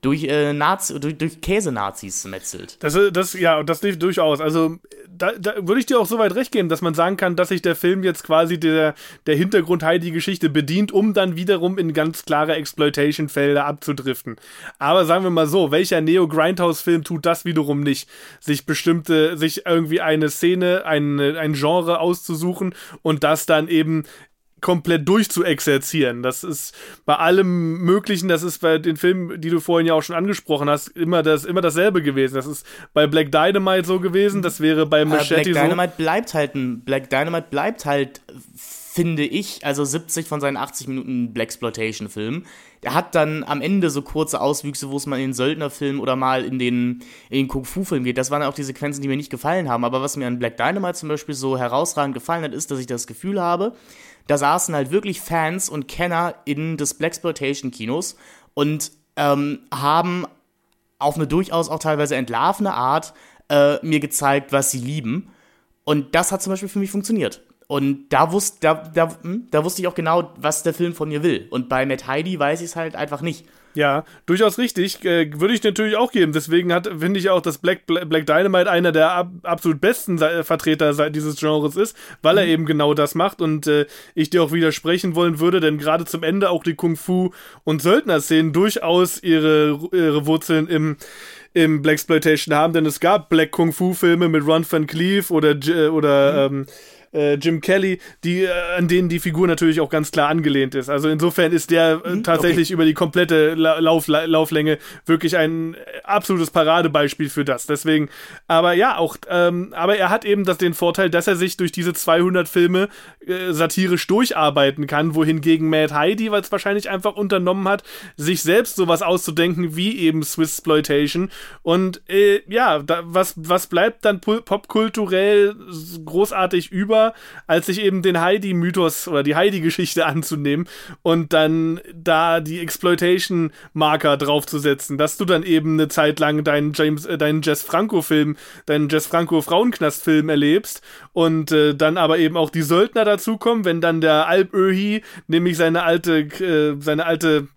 durch, äh, Nazi, durch, durch Käsenazis metzelt. Das, das, ja, das durchaus. Also da, da würde ich dir auch so weit recht geben, dass man sagen kann, dass sich der Film jetzt quasi der, der Hintergrund Heidi-Geschichte bedient, um dann wiederum in ganz klare Exploitation-Felder abzudriften. Aber sagen wir mal so, welcher Neo-Grindhouse-Film tut das wiederum nicht? Sich bestimmte, sich irgendwie eine Szene, ein, ein Genre auszusuchen und das dann eben komplett durchzuexerzieren. Das ist bei allem Möglichen, das ist bei den Filmen, die du vorhin ja auch schon angesprochen hast, immer, das, immer dasselbe gewesen. Das ist bei Black Dynamite so gewesen, das wäre bei Machete Black so. Dynamite bleibt halt ein, Black Dynamite bleibt halt, finde ich, also 70 von seinen 80 Minuten Blaxploitation-Filmen. Der hat dann am Ende so kurze Auswüchse, wo es mal in den Söldnerfilm oder mal in den, in den Kung-Fu-Film geht. Das waren auch die Sequenzen, die mir nicht gefallen haben. Aber was mir an Black Dynamite zum Beispiel so herausragend gefallen hat, ist, dass ich das Gefühl habe, da saßen halt wirklich Fans und Kenner in des Blaxploitation-Kinos und ähm, haben auf eine durchaus auch teilweise entlarvene Art äh, mir gezeigt, was sie lieben. Und das hat zum Beispiel für mich funktioniert. Und da, wusste, da, da, hm, da wusste ich auch genau, was der Film von mir will. Und bei Matt Heidi weiß ich es halt einfach nicht. Ja, durchaus richtig. Äh, würde ich natürlich auch geben. Deswegen finde ich auch, dass Black, Black Dynamite einer der ab, absolut besten Vertreter dieses Genres ist, weil mhm. er eben genau das macht und äh, ich dir auch widersprechen wollen würde, denn gerade zum Ende auch die Kung-Fu- und Söldner-Szenen durchaus ihre, ihre Wurzeln im im Blaxploitation haben, denn es gab Black Kung Fu Filme mit Ron Van Cleef oder oder mhm. ähm, äh, Jim Kelly, die, äh, an denen die Figur natürlich auch ganz klar angelehnt ist. Also insofern ist der äh, mhm, tatsächlich okay. über die komplette La Lauf Lauflänge wirklich ein äh, absolutes Paradebeispiel für das. Deswegen, aber ja, auch, ähm, aber er hat eben das, den Vorteil, dass er sich durch diese 200 Filme äh, satirisch durcharbeiten kann, wohingegen Mad Heidi, weil es wahrscheinlich einfach unternommen hat, sich selbst sowas auszudenken wie eben Swissploitation. Und äh, ja, da, was, was bleibt dann popkulturell großartig über? Lieber, als sich eben den Heidi-Mythos oder die Heidi-Geschichte anzunehmen und dann da die Exploitation-Marker draufzusetzen, dass du dann eben eine Zeit lang deinen James, äh, deinen Jess Franco-Film, deinen Jess Franco-Frauenknast-Film erlebst und äh, dann aber eben auch die Söldner dazukommen, wenn dann der Alp Öhi nämlich seine alte, äh, seine alte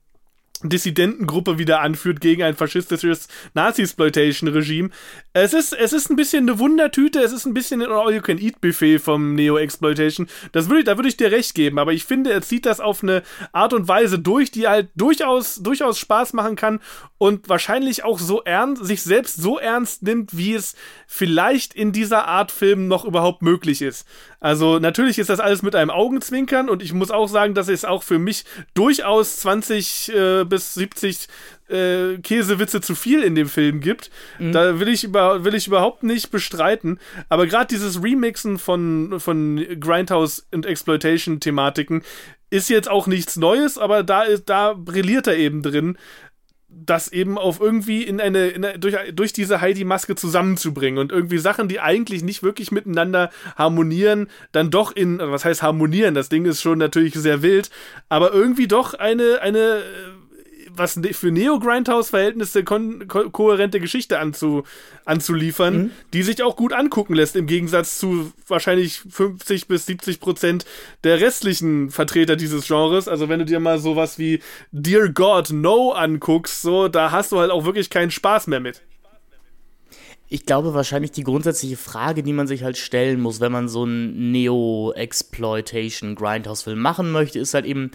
Dissidentengruppe wieder anführt gegen ein faschistisches Nazi-Exploitation-Regime. Es ist, es ist ein bisschen eine Wundertüte, es ist ein bisschen ein All-You-Can-Eat-Buffet vom Neo-Exploitation. Das würde da würde ich dir recht geben, aber ich finde, er zieht das auf eine Art und Weise durch, die halt durchaus, durchaus Spaß machen kann und wahrscheinlich auch so ernst, sich selbst so ernst nimmt, wie es vielleicht in dieser Art Film noch überhaupt möglich ist. Also natürlich ist das alles mit einem Augenzwinkern und ich muss auch sagen, dass es auch für mich durchaus 20 äh, bis 70 äh, Käsewitze zu viel in dem Film gibt. Mhm. Da will ich, über, will ich überhaupt nicht bestreiten. Aber gerade dieses Remixen von, von Grindhouse und Exploitation-Thematiken ist jetzt auch nichts Neues, aber da, ist, da brilliert er eben drin. Das eben auf irgendwie in eine, in eine durch, durch diese Heidi-Maske zusammenzubringen und irgendwie Sachen, die eigentlich nicht wirklich miteinander harmonieren, dann doch in, was heißt harmonieren? Das Ding ist schon natürlich sehr wild, aber irgendwie doch eine, eine was ne, für Neo-Grindhouse-Verhältnisse ko kohärente Geschichte anzu anzuliefern, mhm. die sich auch gut angucken lässt, im Gegensatz zu wahrscheinlich 50 bis 70 Prozent der restlichen Vertreter dieses Genres. Also wenn du dir mal sowas wie Dear God No anguckst, so, da hast du halt auch wirklich keinen Spaß mehr mit. Ich glaube wahrscheinlich die grundsätzliche Frage, die man sich halt stellen muss, wenn man so einen Neo-Exploitation-Grindhouse-Film machen möchte, ist halt eben,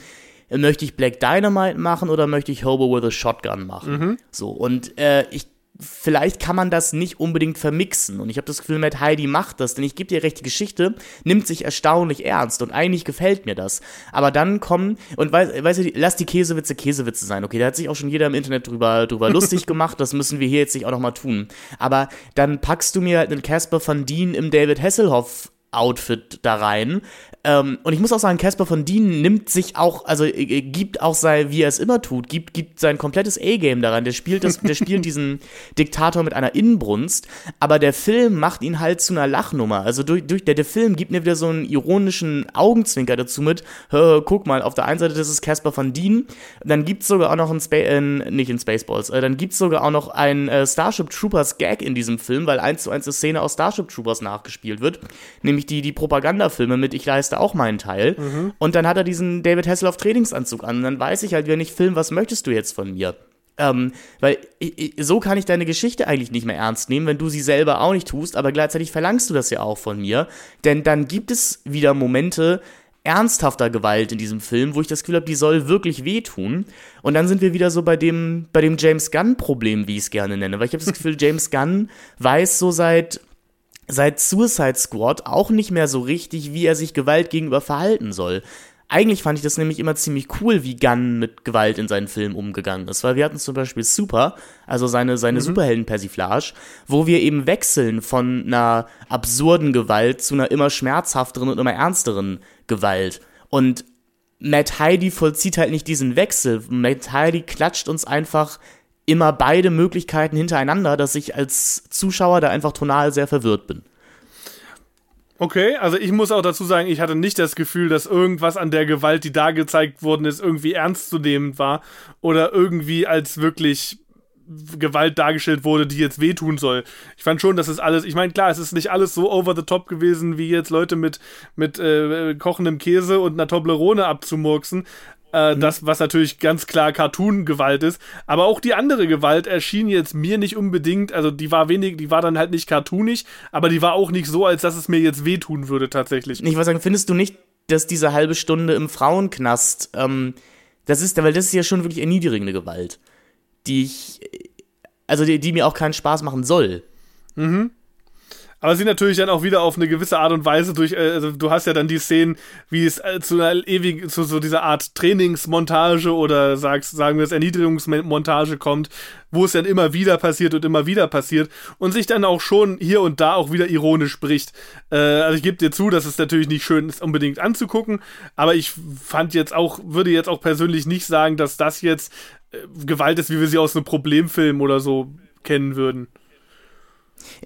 möchte ich Black Dynamite machen oder möchte ich Hobo with a Shotgun machen? Mhm. So, und äh, ich vielleicht kann man das nicht unbedingt vermixen. Und ich habe das Gefühl, Matt Heidi macht das, denn ich gebe dir recht, die Geschichte nimmt sich erstaunlich ernst und eigentlich gefällt mir das. Aber dann kommen, und weißt weiß du, lass die Käsewitze Käsewitze sein, okay, da hat sich auch schon jeder im Internet drüber, drüber lustig gemacht, das müssen wir hier jetzt nicht auch nochmal tun. Aber dann packst du mir halt einen Casper van Dien im David Hasselhoff Outfit da rein. Ähm, und ich muss auch sagen, Casper von Dien nimmt sich auch, also äh, äh, gibt auch sein, wie er es immer tut, gibt, gibt sein komplettes A-Game daran. Der spielt das, der spielt diesen Diktator mit einer Inbrunst, aber der Film macht ihn halt zu einer Lachnummer. Also durch, durch der, der Film gibt mir wieder so einen ironischen Augenzwinker dazu mit. Hör, guck mal, auf der einen Seite das ist Casper von Dien, dann gibt's sogar auch noch ein Space, äh, nicht in Spaceballs, äh, dann gibt's sogar auch noch ein äh, Starship Troopers Gag in diesem Film, weil eins zu eins eine Szene aus Starship Troopers nachgespielt wird, nämlich die die Propagandafilme mit Ich leiste auch meinen Teil. Mhm. Und dann hat er diesen David Hasselhoff Trainingsanzug an. Und dann weiß ich halt, wenn ich film, was möchtest du jetzt von mir? Ähm, weil so kann ich deine Geschichte eigentlich nicht mehr ernst nehmen, wenn du sie selber auch nicht tust, aber gleichzeitig verlangst du das ja auch von mir. Denn dann gibt es wieder Momente ernsthafter Gewalt in diesem Film, wo ich das Gefühl habe, die soll wirklich wehtun. Und dann sind wir wieder so bei dem, bei dem James Gunn-Problem, wie ich es gerne nenne. Weil ich habe das Gefühl, James Gunn weiß so seit seit Suicide Squad auch nicht mehr so richtig, wie er sich Gewalt gegenüber verhalten soll. Eigentlich fand ich das nämlich immer ziemlich cool, wie Gunn mit Gewalt in seinen Filmen umgegangen ist, weil wir hatten zum Beispiel Super, also seine, seine mhm. Superhelden-Persiflage, wo wir eben wechseln von einer absurden Gewalt zu einer immer schmerzhafteren und immer ernsteren Gewalt. Und Matt Heidi vollzieht halt nicht diesen Wechsel. Matt Heidi klatscht uns einfach immer beide Möglichkeiten hintereinander, dass ich als Zuschauer da einfach tonal sehr verwirrt bin. Okay, also ich muss auch dazu sagen, ich hatte nicht das Gefühl, dass irgendwas an der Gewalt, die da gezeigt worden ist, irgendwie ernstzunehmend war oder irgendwie als wirklich Gewalt dargestellt wurde, die jetzt wehtun soll. Ich fand schon, dass es alles, ich meine, klar, es ist nicht alles so over the top gewesen, wie jetzt Leute mit, mit äh, kochendem Käse und einer Toblerone abzumurksen, äh, mhm. Das, was natürlich ganz klar Cartoon-Gewalt ist. Aber auch die andere Gewalt erschien jetzt mir nicht unbedingt, also die war wenig, die war dann halt nicht cartoonig, aber die war auch nicht so, als dass es mir jetzt wehtun würde tatsächlich. Ich wollte sagen, findest du nicht, dass diese halbe Stunde im Frauenknast, ähm, das ist, weil das ist ja schon wirklich erniedrigende Gewalt, die ich, also die, die mir auch keinen Spaß machen soll. Mhm. Aber sie natürlich dann auch wieder auf eine gewisse Art und Weise durch, äh, also du hast ja dann die Szenen, wie es äh, zu einer ewigen, zu so dieser Art Trainingsmontage oder sagst, sagen wir es Erniedrigungsmontage kommt, wo es dann immer wieder passiert und immer wieder passiert und sich dann auch schon hier und da auch wieder ironisch spricht. Äh, also ich gebe dir zu, dass es natürlich nicht schön ist, unbedingt anzugucken, aber ich fand jetzt auch, würde jetzt auch persönlich nicht sagen, dass das jetzt äh, Gewalt ist, wie wir sie aus einem Problemfilm oder so kennen würden.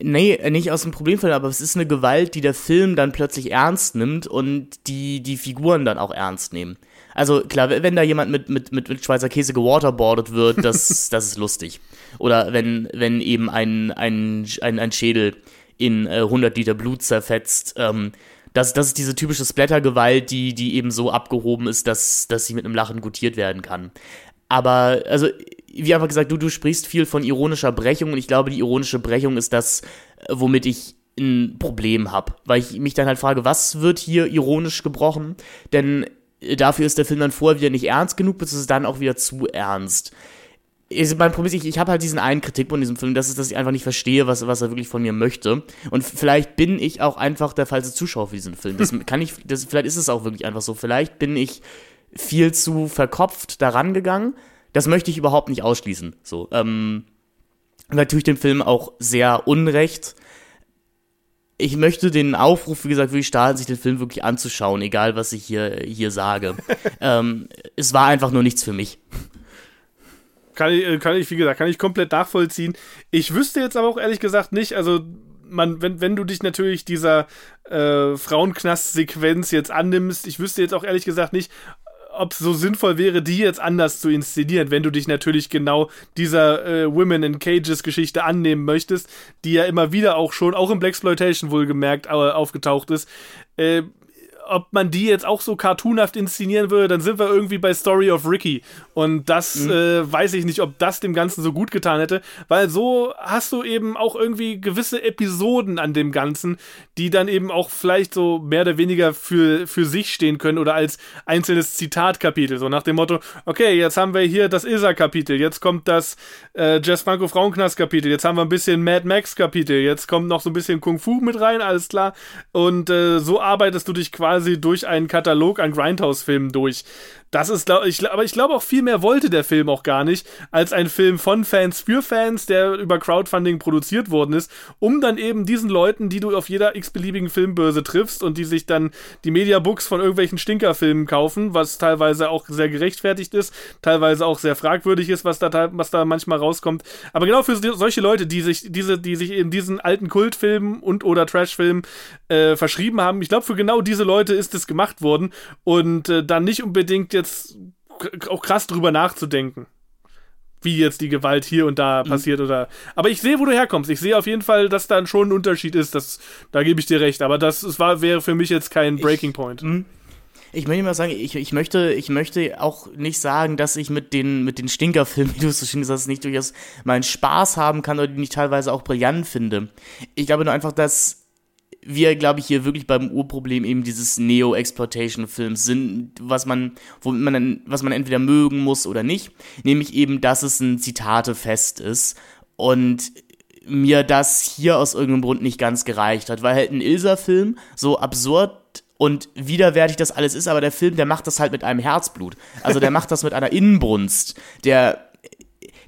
Nee, nicht aus dem Problemfall, aber es ist eine Gewalt, die der Film dann plötzlich ernst nimmt und die die Figuren dann auch ernst nehmen. Also klar, wenn da jemand mit, mit, mit, mit Schweizer Käse gewaterboardet wird, das, das ist lustig. Oder wenn, wenn eben ein, ein, ein, ein Schädel in äh, 100 Liter Blut zerfetzt, ähm, das, das ist diese typische Splattergewalt, die, die eben so abgehoben ist, dass, dass sie mit einem Lachen gutiert werden kann. Aber, also, wie einfach gesagt, du, du sprichst viel von ironischer Brechung und ich glaube, die ironische Brechung ist das, womit ich ein Problem habe. Weil ich mich dann halt frage, was wird hier ironisch gebrochen? Denn dafür ist der Film dann vorher wieder nicht ernst genug, bis es dann auch wieder zu ernst. Ich, mein Problem ist, ich, ich habe halt diesen einen Kritikpunkt in diesem Film, das ist, dass ich einfach nicht verstehe, was, was er wirklich von mir möchte. Und vielleicht bin ich auch einfach der falsche Zuschauer für diesen Film. Das kann ich, das, vielleicht ist es auch wirklich einfach so. Vielleicht bin ich viel zu verkopft daran gegangen das möchte ich überhaupt nicht ausschließen. So, ähm, natürlich dem Film auch sehr unrecht. Ich möchte den Aufruf, wie gesagt, wirklich starten, sich den Film wirklich anzuschauen, egal was ich hier, hier sage. ähm, es war einfach nur nichts für mich kann ich, äh, kann ich, wie gesagt, kann ich komplett nachvollziehen. Ich wüsste jetzt aber auch ehrlich gesagt nicht, also man, wenn, wenn du dich natürlich dieser äh, Frauenknast-Sequenz jetzt annimmst, ich wüsste jetzt auch ehrlich gesagt nicht, ob es so sinnvoll wäre, die jetzt anders zu inszenieren, wenn du dich natürlich genau dieser äh, Women in Cages Geschichte annehmen möchtest, die ja immer wieder auch schon, auch im Blaxploitation wohlgemerkt, aufgetaucht ist. Äh, ob man die jetzt auch so cartoonhaft inszenieren würde, dann sind wir irgendwie bei Story of Ricky. Und das mhm. äh, weiß ich nicht, ob das dem Ganzen so gut getan hätte, weil so hast du eben auch irgendwie gewisse Episoden an dem Ganzen, die dann eben auch vielleicht so mehr oder weniger für, für sich stehen können oder als einzelnes Zitatkapitel. So nach dem Motto, okay, jetzt haben wir hier das Isa-Kapitel, jetzt kommt das äh, Jess Franco Frauenknast-Kapitel, jetzt haben wir ein bisschen Mad Max-Kapitel, jetzt kommt noch so ein bisschen Kung Fu mit rein, alles klar. Und äh, so arbeitest du dich quasi quasi durch einen Katalog an Grindhouse-Filmen durch. Das ist, glaube ich, aber ich glaube auch viel mehr wollte der Film auch gar nicht, als ein Film von Fans für Fans, der über Crowdfunding produziert worden ist, um dann eben diesen Leuten, die du auf jeder x-beliebigen Filmbörse triffst und die sich dann die Mediabooks von irgendwelchen Stinkerfilmen kaufen, was teilweise auch sehr gerechtfertigt ist, teilweise auch sehr fragwürdig ist, was da, was da manchmal rauskommt. Aber genau für solche Leute, die sich, diese, die sich eben diesen alten Kultfilmen und oder Trashfilmen äh, verschrieben haben, ich glaube, für genau diese Leute ist es gemacht worden und äh, dann nicht unbedingt jetzt auch krass drüber nachzudenken wie jetzt die Gewalt hier und da mhm. passiert oder. Aber ich sehe, wo du herkommst. Ich sehe auf jeden Fall, dass da schon ein Unterschied ist. Das, da gebe ich dir recht. Aber das, das war, wäre für mich jetzt kein Breaking Point. Mhm. Ich möchte mal sagen, ich, ich, möchte, ich möchte auch nicht sagen, dass ich mit den, mit den Stinkerfilmen, wie du es so schön gesagt hast, nicht durchaus meinen Spaß haben kann oder die ich teilweise auch brillant finde. Ich glaube nur einfach, dass wir, glaube ich, hier wirklich beim Urproblem eben dieses Neo-Exploitation-Films sind, was man, womit man was man entweder mögen muss oder nicht, nämlich eben, dass es ein Zitatefest ist und mir das hier aus irgendeinem Grund nicht ganz gereicht hat, weil halt ein Ilsa-Film so absurd und widerwärtig das alles ist, aber der Film, der macht das halt mit einem Herzblut. Also der macht das mit einer Inbrunst. Der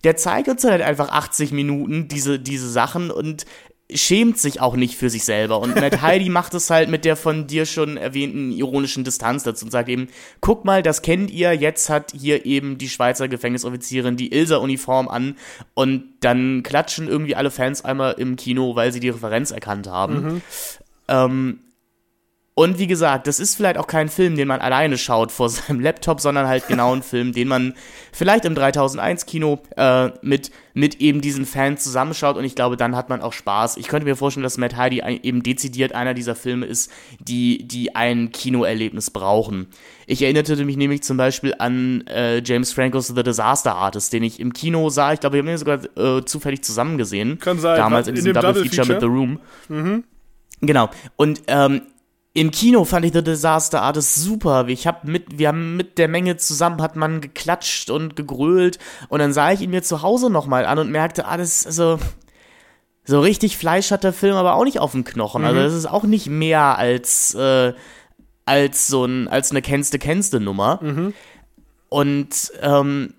der zeigt uns halt einfach 80 Minuten diese, diese Sachen und schämt sich auch nicht für sich selber. Und Matt Heidi macht es halt mit der von dir schon erwähnten ironischen Distanz dazu und sagt eben, guck mal, das kennt ihr, jetzt hat hier eben die Schweizer Gefängnisoffizierin die Ilsa-Uniform an und dann klatschen irgendwie alle Fans einmal im Kino, weil sie die Referenz erkannt haben. Mhm. Ähm, und wie gesagt, das ist vielleicht auch kein Film, den man alleine schaut vor seinem Laptop, sondern halt genau ein Film, den man vielleicht im 3001 Kino äh, mit, mit eben diesen Fans zusammenschaut und ich glaube, dann hat man auch Spaß. Ich könnte mir vorstellen, dass Matt Hardy eben dezidiert einer dieser Filme ist, die, die ein Kinoerlebnis brauchen. Ich erinnerte mich nämlich zum Beispiel an äh, James Francos The Disaster Artist, den ich im Kino sah. Ich glaube, wir haben ihn sogar äh, zufällig zusammen gesehen. Kann sein. Damals in, in diesem Double, Double Feature, Feature mit The Room. Mhm. Genau. Und ähm, im Kino fand ich The Disaster Artist super. Ich hab mit, wir haben mit der Menge zusammen, hat man geklatscht und gegrölt. Und dann sah ich ihn mir zu Hause nochmal an und merkte, alles, also, so richtig Fleisch hat der Film aber auch nicht auf dem Knochen. Also, mhm. Also, das ist auch nicht mehr als, äh, als so ein, als eine kennste-kennste Nummer. Mhm. Und, ähm,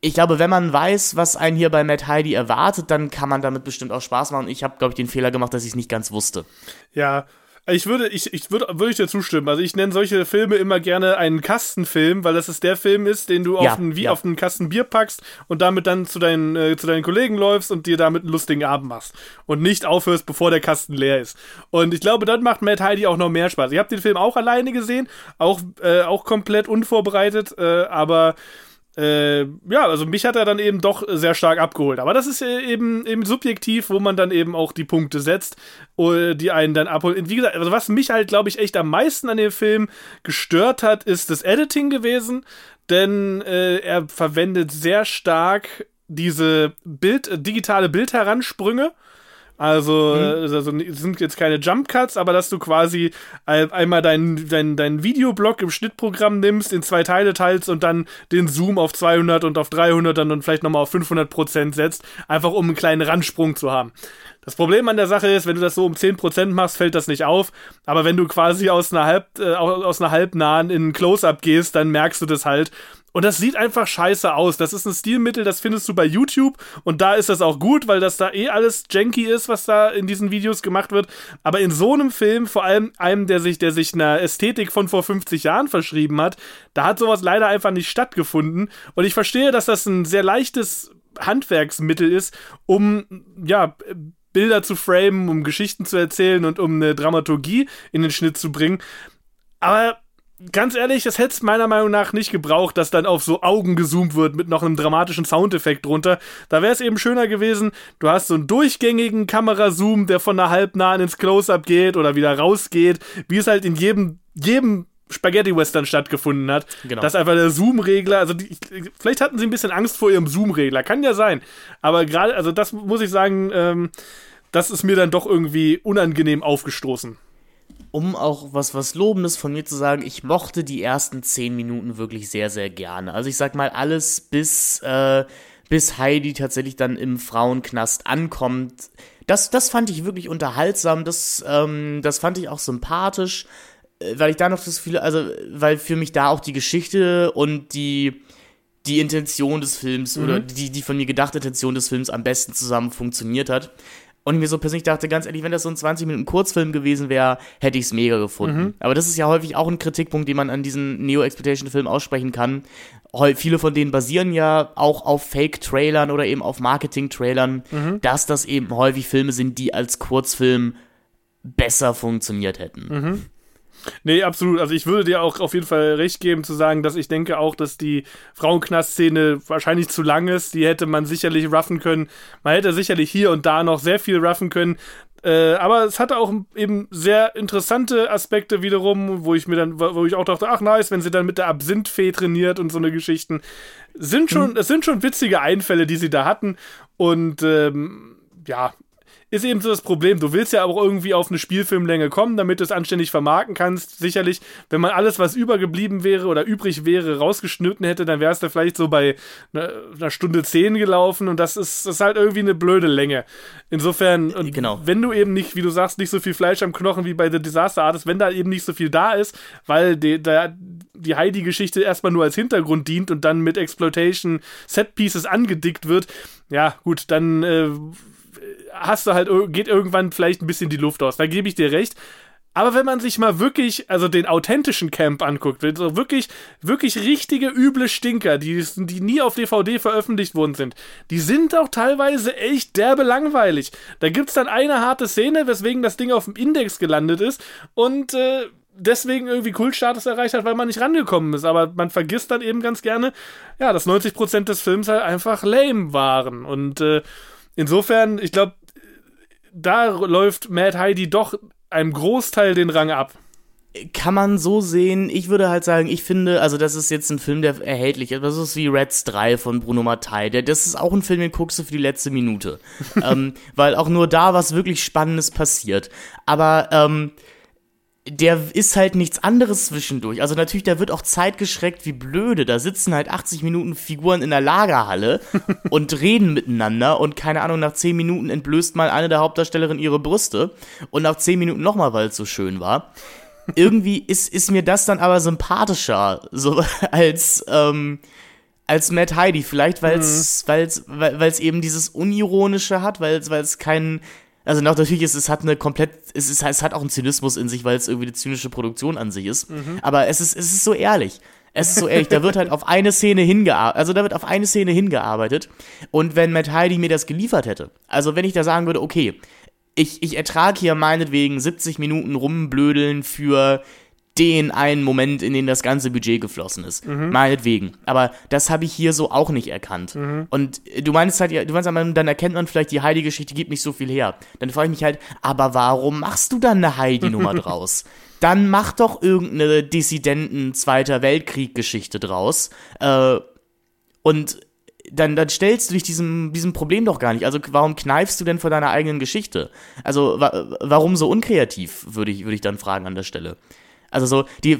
ich glaube, wenn man weiß, was einen hier bei Matt Heidi erwartet, dann kann man damit bestimmt auch Spaß machen. Ich habe, glaube ich, den Fehler gemacht, dass ich es nicht ganz wusste. Ja, ich würde, ich, ich würde, würde ich dir zustimmen. Also ich nenne solche Filme immer gerne einen Kastenfilm, weil das ist der Film ist, den du ja, auf einen, wie ja. auf einen Kasten Bier packst und damit dann zu deinen, äh, zu deinen Kollegen läufst und dir damit einen lustigen Abend machst. Und nicht aufhörst, bevor der Kasten leer ist. Und ich glaube, dann macht Matt Heidi auch noch mehr Spaß. Ich habe den Film auch alleine gesehen, auch, äh, auch komplett unvorbereitet, äh, aber äh, ja, also mich hat er dann eben doch sehr stark abgeholt. Aber das ist eben, eben subjektiv, wo man dann eben auch die Punkte setzt, äh, die einen dann abholen. Wie gesagt, also was mich halt, glaube ich, echt am meisten an dem Film gestört hat, ist das Editing gewesen. Denn äh, er verwendet sehr stark diese Bild, äh, digitale Bildheransprünge also, mhm. also sind jetzt keine Jump Cuts, aber dass du quasi einmal deinen dein, dein Videoblock im Schnittprogramm nimmst, in zwei Teile teilst und dann den Zoom auf 200 und auf 300 dann und vielleicht nochmal auf 500 Prozent setzt, einfach um einen kleinen Randsprung zu haben. Das Problem an der Sache ist, wenn du das so um 10% machst, fällt das nicht auf. Aber wenn du quasi aus einer halb, äh, aus einer halbnahen in ein Close-Up gehst, dann merkst du das halt. Und das sieht einfach scheiße aus. Das ist ein Stilmittel, das findest du bei YouTube und da ist das auch gut, weil das da eh alles janky ist, was da in diesen Videos gemacht wird. Aber in so einem Film, vor allem einem, der sich, der sich einer Ästhetik von vor 50 Jahren verschrieben hat, da hat sowas leider einfach nicht stattgefunden. Und ich verstehe, dass das ein sehr leichtes Handwerksmittel ist, um, ja, Bilder zu framen, um Geschichten zu erzählen und um eine Dramaturgie in den Schnitt zu bringen. Aber ganz ehrlich, das hätte es meiner Meinung nach nicht gebraucht, dass dann auf so Augen gezoomt wird mit noch einem dramatischen Soundeffekt drunter. Da wäre es eben schöner gewesen, du hast so einen durchgängigen Kamerazoom, der von der halbnahen ins Close-Up geht oder wieder rausgeht, wie es halt in jedem, jedem Spaghetti-Western stattgefunden hat. Genau. Das ist einfach der Zoom-Regler. Also, die, vielleicht hatten sie ein bisschen Angst vor ihrem Zoom-Regler. Kann ja sein. Aber gerade, also, das muss ich sagen, ähm, das ist mir dann doch irgendwie unangenehm aufgestoßen um auch was, was Lobendes von mir zu sagen, ich mochte die ersten zehn Minuten wirklich sehr, sehr gerne. Also ich sag mal, alles bis, äh, bis Heidi tatsächlich dann im Frauenknast ankommt. Das, das fand ich wirklich unterhaltsam, das, ähm, das fand ich auch sympathisch, äh, weil ich da noch das Gefühl, also, weil für mich da auch die Geschichte und die, die Intention des Films mhm. oder die, die von mir gedachte Intention des Films am besten zusammen funktioniert hat. Und ich mir so persönlich dachte, ganz ehrlich, wenn das so ein 20 Minuten Kurzfilm gewesen wäre, hätte ich es mega gefunden. Mhm. Aber das ist ja häufig auch ein Kritikpunkt, den man an diesen Neo-Exploitation-Filmen aussprechen kann. Viele von denen basieren ja auch auf Fake-Trailern oder eben auf Marketing-Trailern, mhm. dass das eben häufig Filme sind, die als Kurzfilm besser funktioniert hätten. Mhm. Nee, absolut. Also ich würde dir auch auf jeden Fall recht geben zu sagen, dass ich denke auch, dass die Frauenknast-Szene wahrscheinlich zu lang ist. Die hätte man sicherlich ruffen können. Man hätte sicherlich hier und da noch sehr viel ruffen können. Äh, aber es hatte auch eben sehr interessante Aspekte wiederum, wo ich mir dann, wo ich auch dachte, ach nice, wenn sie dann mit der Absinthfee trainiert und so eine Geschichten. Sind schon, mhm. es sind schon witzige Einfälle, die sie da hatten. Und ähm, ja, ist eben so das Problem. Du willst ja auch irgendwie auf eine Spielfilmlänge kommen, damit du es anständig vermarkten kannst. Sicherlich, wenn man alles, was übergeblieben wäre oder übrig wäre, rausgeschnitten hätte, dann wäre es da vielleicht so bei einer, Stunde zehn gelaufen und das ist, das ist halt irgendwie eine blöde Länge. Insofern, genau. wenn du eben nicht, wie du sagst, nicht so viel Fleisch am Knochen wie bei The Disaster Artist, wenn da eben nicht so viel da ist, weil die, die Heidi-Geschichte erstmal nur als Hintergrund dient und dann mit Exploitation Set-Pieces angedickt wird, ja, gut, dann äh, hast du halt, geht irgendwann vielleicht ein bisschen die Luft aus. Da gebe ich dir recht. Aber wenn man sich mal wirklich, also den authentischen Camp anguckt, so wirklich, wirklich richtige üble Stinker, die, die nie auf DVD veröffentlicht worden sind, die sind auch teilweise echt derbe langweilig. Da gibt's dann eine harte Szene, weswegen das Ding auf dem Index gelandet ist und äh, deswegen irgendwie Kultstatus erreicht hat, weil man nicht rangekommen ist. Aber man vergisst dann eben ganz gerne, ja, dass 90% des Films halt einfach lame waren. Und äh, insofern, ich glaube, da läuft Mad Heidi doch einem Großteil den Rang ab. Kann man so sehen. Ich würde halt sagen, ich finde, also das ist jetzt ein Film, der erhältlich ist. Das ist wie Reds 3 von Bruno Mattei. Der, das ist auch ein Film, den guckst du für die letzte Minute. ähm, weil auch nur da was wirklich Spannendes passiert. Aber ähm, der ist halt nichts anderes zwischendurch. Also natürlich, da wird auch Zeit geschreckt wie blöde. Da sitzen halt 80 Minuten Figuren in der Lagerhalle und reden miteinander und keine Ahnung, nach 10 Minuten entblößt mal eine der Hauptdarstellerinnen ihre Brüste und nach 10 Minuten nochmal, weil es so schön war. Irgendwie ist, ist mir das dann aber sympathischer, so als, ähm, als Matt Heidi. Vielleicht, weil's, mhm. weil's, weil es eben dieses Unironische hat, weil es keinen also noch, natürlich ist es hat eine komplett, es, ist, es hat auch einen Zynismus in sich, weil es irgendwie eine zynische Produktion an sich ist. Mhm. Aber es ist, es ist so ehrlich. Es ist so ehrlich, da wird halt auf eine Szene hingearbeitet, also da wird auf eine Szene hingearbeitet. Und wenn Matt Heidi mir das geliefert hätte, also wenn ich da sagen würde, okay, ich, ich ertrage hier meinetwegen 70 Minuten rumblödeln für den einen Moment, in den das ganze Budget geflossen ist. Mhm. Meinetwegen. Aber das habe ich hier so auch nicht erkannt. Mhm. Und du meinst halt, du meinst, dann erkennt man vielleicht, die Heidi-Geschichte gibt nicht so viel her. Dann frage ich mich halt, aber warum machst du dann eine Heidi-Nummer draus? Dann mach doch irgendeine Dissidenten Zweiter Weltkrieg-Geschichte draus. Äh, und dann, dann stellst du dich diesem, diesem Problem doch gar nicht. Also warum kneifst du denn vor deiner eigenen Geschichte? Also wa warum so unkreativ, würde ich, würde ich dann fragen an der Stelle. Also so, die,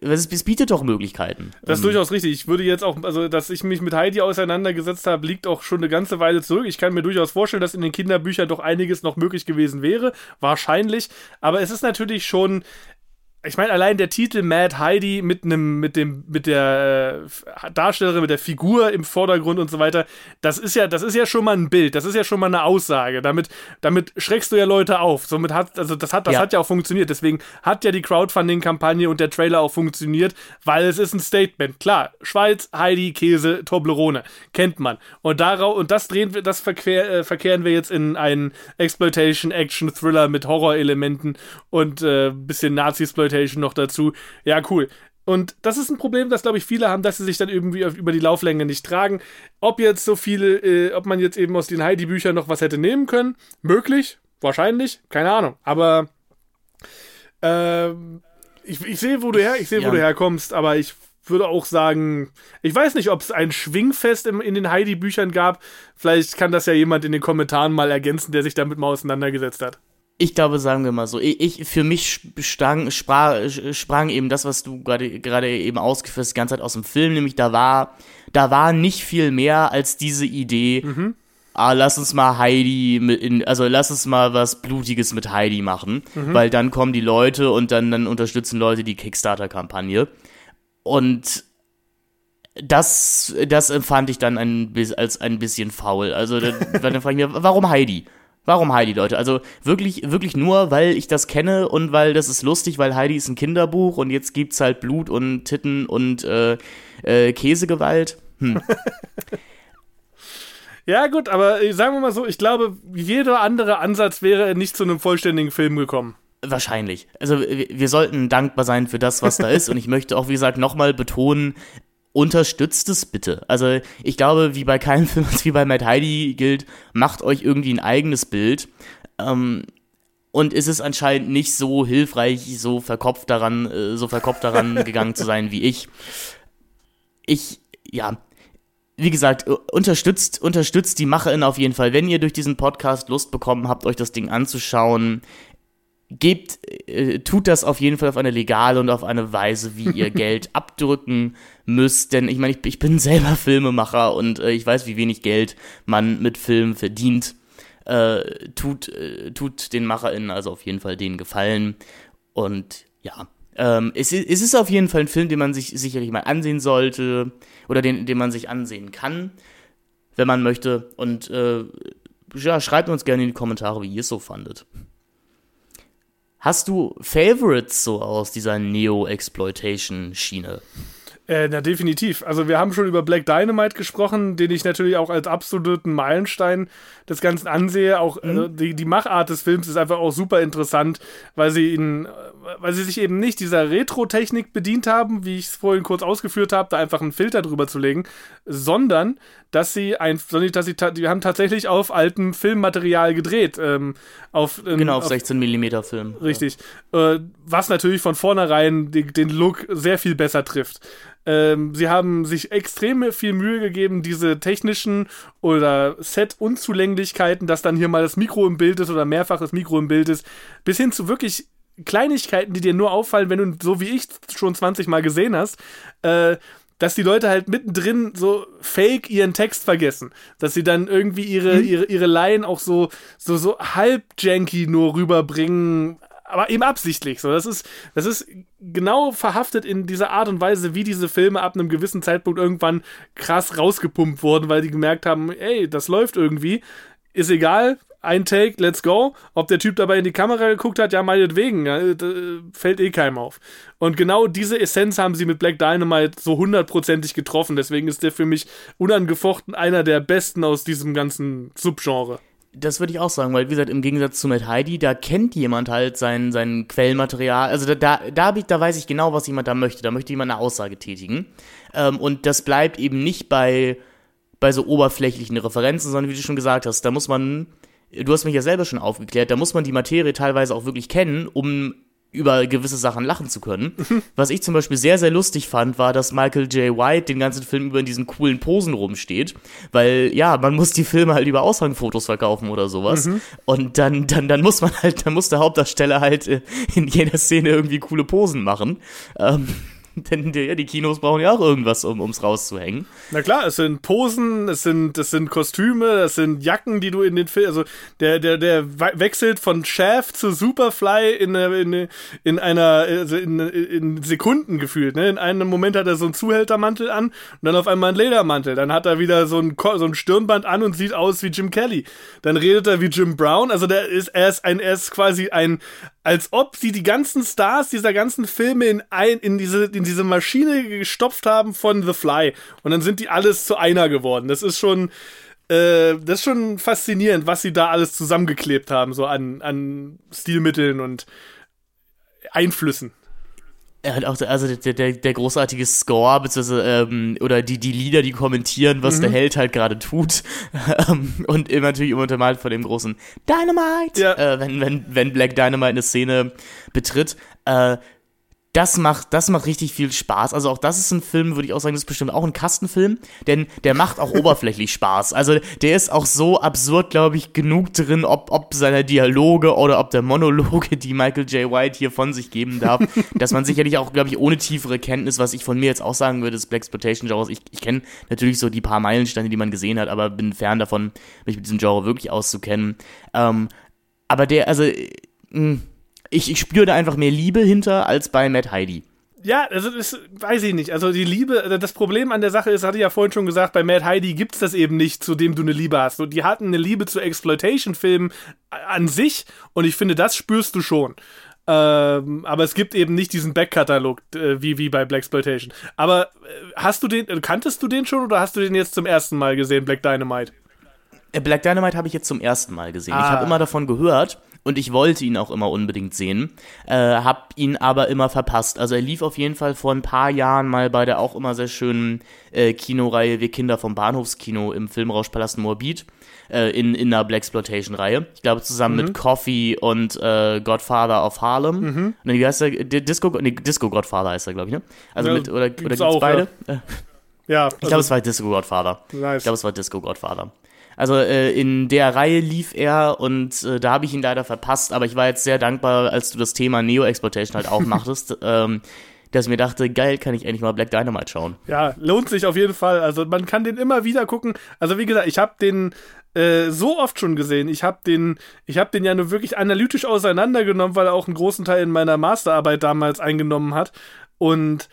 es bietet doch Möglichkeiten. Das ist um, durchaus richtig. Ich würde jetzt auch, also dass ich mich mit Heidi auseinandergesetzt habe, liegt auch schon eine ganze Weile zurück. Ich kann mir durchaus vorstellen, dass in den Kinderbüchern doch einiges noch möglich gewesen wäre. Wahrscheinlich. Aber es ist natürlich schon ich meine, allein der Titel Mad Heidi mit einem, mit dem, mit der äh, Darstellerin, mit der Figur im Vordergrund und so weiter, das ist ja, das ist ja schon mal ein Bild, das ist ja schon mal eine Aussage. Damit, damit schreckst du ja Leute auf. Somit hat, also das hat, das ja. hat ja auch funktioniert. Deswegen hat ja die Crowdfunding-Kampagne und der Trailer auch funktioniert, weil es ist ein Statement. Klar, Schweiz, Heidi, Käse, Toblerone. Kennt man. Und darauf, und das drehen wir, das verquer, äh, verkehren wir jetzt in einen Exploitation, Action, Thriller mit Horrorelementen und äh, bisschen Nazi-Exploitation Exploitation noch dazu. Ja, cool. Und das ist ein Problem, das glaube ich viele haben, dass sie sich dann irgendwie über die Lauflänge nicht tragen. Ob jetzt so viele, äh, ob man jetzt eben aus den Heidi-Büchern noch was hätte nehmen können, möglich, wahrscheinlich, keine Ahnung. Aber äh, ich, ich sehe, wo du her, ich sehe, ja. wo du herkommst, aber ich würde auch sagen, ich weiß nicht, ob es ein Schwingfest im, in den Heidi-Büchern gab. Vielleicht kann das ja jemand in den Kommentaren mal ergänzen, der sich damit mal auseinandergesetzt hat. Ich glaube, sagen wir mal so, ich, für mich sprang, sprang, sprang eben das, was du gerade gerade eben ausgeführt hast, die ganze Zeit aus dem Film, nämlich da war da war nicht viel mehr als diese Idee. Mhm. Ah, lass uns mal Heidi mit in, also lass uns mal was Blutiges mit Heidi machen, mhm. weil dann kommen die Leute und dann, dann unterstützen Leute die Kickstarter-Kampagne. Und das, das empfand ich dann ein, als ein bisschen faul. Also dann, dann frage ich mir, warum Heidi? Warum Heidi, Leute? Also wirklich, wirklich nur, weil ich das kenne und weil das ist lustig, weil Heidi ist ein Kinderbuch und jetzt gibt's halt Blut und Titten und äh, äh, Käsegewalt. Hm. ja, gut, aber äh, sagen wir mal so, ich glaube, jeder andere Ansatz wäre nicht zu einem vollständigen Film gekommen. Wahrscheinlich. Also wir sollten dankbar sein für das, was da ist. Und ich möchte auch, wie gesagt, nochmal betonen, unterstützt es bitte. Also ich glaube, wie bei keinem Film, wie bei Matt Heidi gilt, macht euch irgendwie ein eigenes Bild. Ähm, und ist es anscheinend nicht so hilfreich, so verkopft daran, äh, so verkopft daran gegangen zu sein wie ich. Ich, ja, wie gesagt, unterstützt, unterstützt die Macherin auf jeden Fall. Wenn ihr durch diesen Podcast Lust bekommen habt, euch das Ding anzuschauen, gebt, äh, tut das auf jeden Fall auf eine legale und auf eine Weise, wie ihr Geld abdrücken müsst. Denn ich meine, ich, ich, bin selber Filmemacher und äh, ich weiß, wie wenig Geld man mit Filmen verdient. Äh, tut, äh, tut den MacherInnen also auf jeden Fall den Gefallen. Und ja, ähm, es, es, ist auf jeden Fall ein Film, den man sich sicherlich mal ansehen sollte oder den, den man sich ansehen kann, wenn man möchte. Und äh, ja, schreibt uns gerne in die Kommentare, wie ihr es so fandet. Hast du Favorites so aus dieser Neo-Exploitation-Schiene? Äh, na, definitiv. Also, wir haben schon über Black Dynamite gesprochen, den ich natürlich auch als absoluten Meilenstein des Ganzen ansehe. Auch mhm. äh, die, die Machart des Films ist einfach auch super interessant, weil sie ihn, weil sie sich eben nicht dieser Retro-Technik bedient haben, wie ich es vorhin kurz ausgeführt habe, da einfach einen Filter drüber zu legen, sondern dass sie ein, sondern dass sie, die haben tatsächlich auf altem Filmmaterial gedreht. Ähm, auf, ähm, genau, auf, auf 16 mm Film. Richtig. Ja. Äh, was natürlich von vornherein den, den Look sehr viel besser trifft. Ähm, sie haben sich extrem viel Mühe gegeben, diese technischen oder Set-Unzulänglichkeiten, dass dann hier mal das Mikro im Bild ist oder mehrfaches Mikro im Bild ist, bis hin zu wirklich Kleinigkeiten, die dir nur auffallen, wenn du so wie ich schon 20 Mal gesehen hast, äh, dass die Leute halt mittendrin so fake ihren Text vergessen. Dass sie dann irgendwie ihre, mhm. ihre, ihre Line auch so, so, so halb janky nur rüberbringen, aber eben absichtlich. So, das ist, das ist genau verhaftet in dieser Art und Weise, wie diese Filme ab einem gewissen Zeitpunkt irgendwann krass rausgepumpt wurden, weil die gemerkt haben, ey, das läuft irgendwie. Ist egal, ein Take, let's go. Ob der Typ dabei in die Kamera geguckt hat, ja, meinetwegen, ja, fällt eh keinem auf. Und genau diese Essenz haben sie mit Black Dynamite so hundertprozentig getroffen. Deswegen ist der für mich unangefochten einer der besten aus diesem ganzen Subgenre. Das würde ich auch sagen, weil wie gesagt, im Gegensatz zu Matt Heidi, da kennt jemand halt sein, sein Quellmaterial. Also da, da, da, da weiß ich genau, was jemand da möchte. Da möchte jemand eine Aussage tätigen. Ähm, und das bleibt eben nicht bei, bei so oberflächlichen Referenzen, sondern wie du schon gesagt hast, da muss man du hast mich ja selber schon aufgeklärt, da muss man die Materie teilweise auch wirklich kennen, um über gewisse Sachen lachen zu können. Was ich zum Beispiel sehr, sehr lustig fand, war, dass Michael J. White den ganzen Film über in diesen coolen Posen rumsteht. Weil, ja, man muss die Filme halt über Aushangfotos verkaufen oder sowas. Mhm. Und dann, dann, dann muss man halt, dann muss der Hauptdarsteller halt äh, in jeder Szene irgendwie coole Posen machen. Ähm, Denn die, die Kinos brauchen ja auch irgendwas, um es rauszuhängen. Na klar, es sind Posen, es sind, es sind Kostüme, es sind Jacken, die du in den Film, also der, der, der wechselt von Shaft zu Superfly in, in, in einer, also in, in Sekunden gefühlt. Ne? In einem Moment hat er so einen Zuhältermantel an und dann auf einmal einen Ledermantel. Dann hat er wieder so ein, so ein Stirnband an und sieht aus wie Jim Kelly. Dann redet er wie Jim Brown. Also der ist, er ist ein, er ist quasi ein, als ob sie die ganzen Stars dieser ganzen Filme in ein, in diese, in diese Maschine gestopft haben von The Fly. Und dann sind die alles zu einer geworden. Das ist schon, äh, das ist schon faszinierend, was sie da alles zusammengeklebt haben, so an, an Stilmitteln und Einflüssen. Er hat auch, also der, der, der großartige Score, beziehungsweise, ähm, oder die, die Lieder, die kommentieren, was mhm. der Held halt gerade tut. Ähm, und immer natürlich untermalt von dem großen Dynamite, ja. äh, wenn, wenn, wenn Black Dynamite eine Szene betritt. Äh, das macht, das macht richtig viel Spaß. Also auch das ist ein Film, würde ich auch sagen, das ist bestimmt auch ein Kastenfilm, denn der macht auch oberflächlich Spaß. Also der ist auch so absurd, glaube ich, genug drin, ob, ob seiner Dialoge oder ob der Monologe, die Michael J. White hier von sich geben darf, dass man sicherlich auch, glaube ich, ohne tiefere Kenntnis, was ich von mir jetzt auch sagen würde, des Black Exploitation Genres, ich, ich kenne natürlich so die paar Meilensteine, die man gesehen hat, aber bin fern davon, mich mit diesem Genre wirklich auszukennen. Ähm, aber der, also, mh, hm, ich, ich spüre da einfach mehr Liebe hinter als bei Matt Heidi. Ja, also das weiß ich nicht. Also die Liebe, also das Problem an der Sache ist, hatte ich ja vorhin schon gesagt, bei Matt Heidi gibt es das eben nicht, zu dem du eine Liebe hast. Und die hatten eine Liebe zu Exploitation-Filmen an sich und ich finde, das spürst du schon. Ähm, aber es gibt eben nicht diesen Backkatalog äh, wie, wie bei Black Exploitation. Aber äh, hast du den, kanntest du den schon oder hast du den jetzt zum ersten Mal gesehen, Black Dynamite? Äh, Black Dynamite habe ich jetzt zum ersten Mal gesehen. Ah. Ich habe immer davon gehört und ich wollte ihn auch immer unbedingt sehen, äh, hab ihn aber immer verpasst. Also er lief auf jeden Fall vor ein paar Jahren mal bei der auch immer sehr schönen äh, Kinoreihe Wir Kinder vom Bahnhofskino im Filmrauschpalast Morbid äh, in, in einer Blaxploitation-Reihe. Ich glaube zusammen mhm. mit Coffee und äh, Godfather of Harlem. Mhm. Nee, wie heißt der? Disco, nee, Disco Godfather heißt er, glaube ich, ne? Also ja, mit, oder, gibt's oder gibt's auch, beide? Ja. ja ich glaube, also, es war Disco Godfather. Nice. Ich glaube, es war Disco Godfather. Also äh, in der Reihe lief er und äh, da habe ich ihn leider verpasst, aber ich war jetzt sehr dankbar, als du das Thema Neo-Exploitation halt aufmachtest. ähm, dass ich mir dachte, geil, kann ich endlich mal Black Dynamite schauen. Ja, lohnt sich auf jeden Fall. Also man kann den immer wieder gucken. Also wie gesagt, ich habe den äh, so oft schon gesehen. Ich habe den, ich habe den ja nur wirklich analytisch auseinandergenommen, weil er auch einen großen Teil in meiner Masterarbeit damals eingenommen hat. Und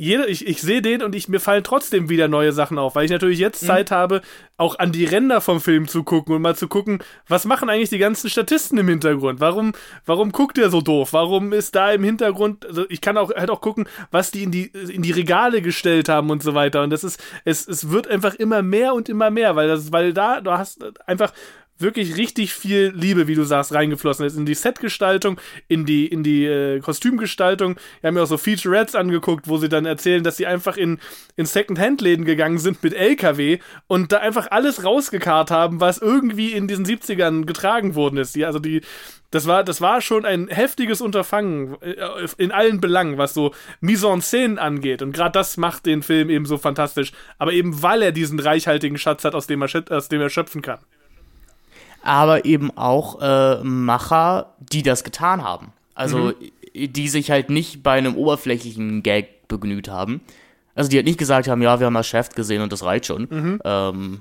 jeder, ich, ich sehe den und ich, mir fallen trotzdem wieder neue Sachen auf, weil ich natürlich jetzt mhm. Zeit habe, auch an die Ränder vom Film zu gucken und mal zu gucken, was machen eigentlich die ganzen Statisten im Hintergrund? Warum, warum guckt der so doof? Warum ist da im Hintergrund, also ich kann auch halt auch gucken, was die in die, in die Regale gestellt haben und so weiter. Und das ist, es, es wird einfach immer mehr und immer mehr, weil das, weil da, du hast einfach wirklich richtig viel Liebe, wie du sagst, reingeflossen ist. In die Setgestaltung, in die, in die äh, Kostümgestaltung. Wir haben ja auch so Featurettes angeguckt, wo sie dann erzählen, dass sie einfach in, in Second-Hand-Läden gegangen sind mit LKW und da einfach alles rausgekarrt haben, was irgendwie in diesen 70ern getragen worden ist. Die, also die, das war, das war schon ein heftiges Unterfangen äh, in allen Belangen, was so Mise en Scène angeht. Und gerade das macht den Film eben so fantastisch. Aber eben weil er diesen reichhaltigen Schatz hat, aus dem er, aus dem er schöpfen kann aber eben auch äh, Macher, die das getan haben. Also mhm. die sich halt nicht bei einem oberflächlichen Gag begnügt haben. Also die halt nicht gesagt haben, ja, wir haben das Chef gesehen und das reicht schon. Mhm. Ähm,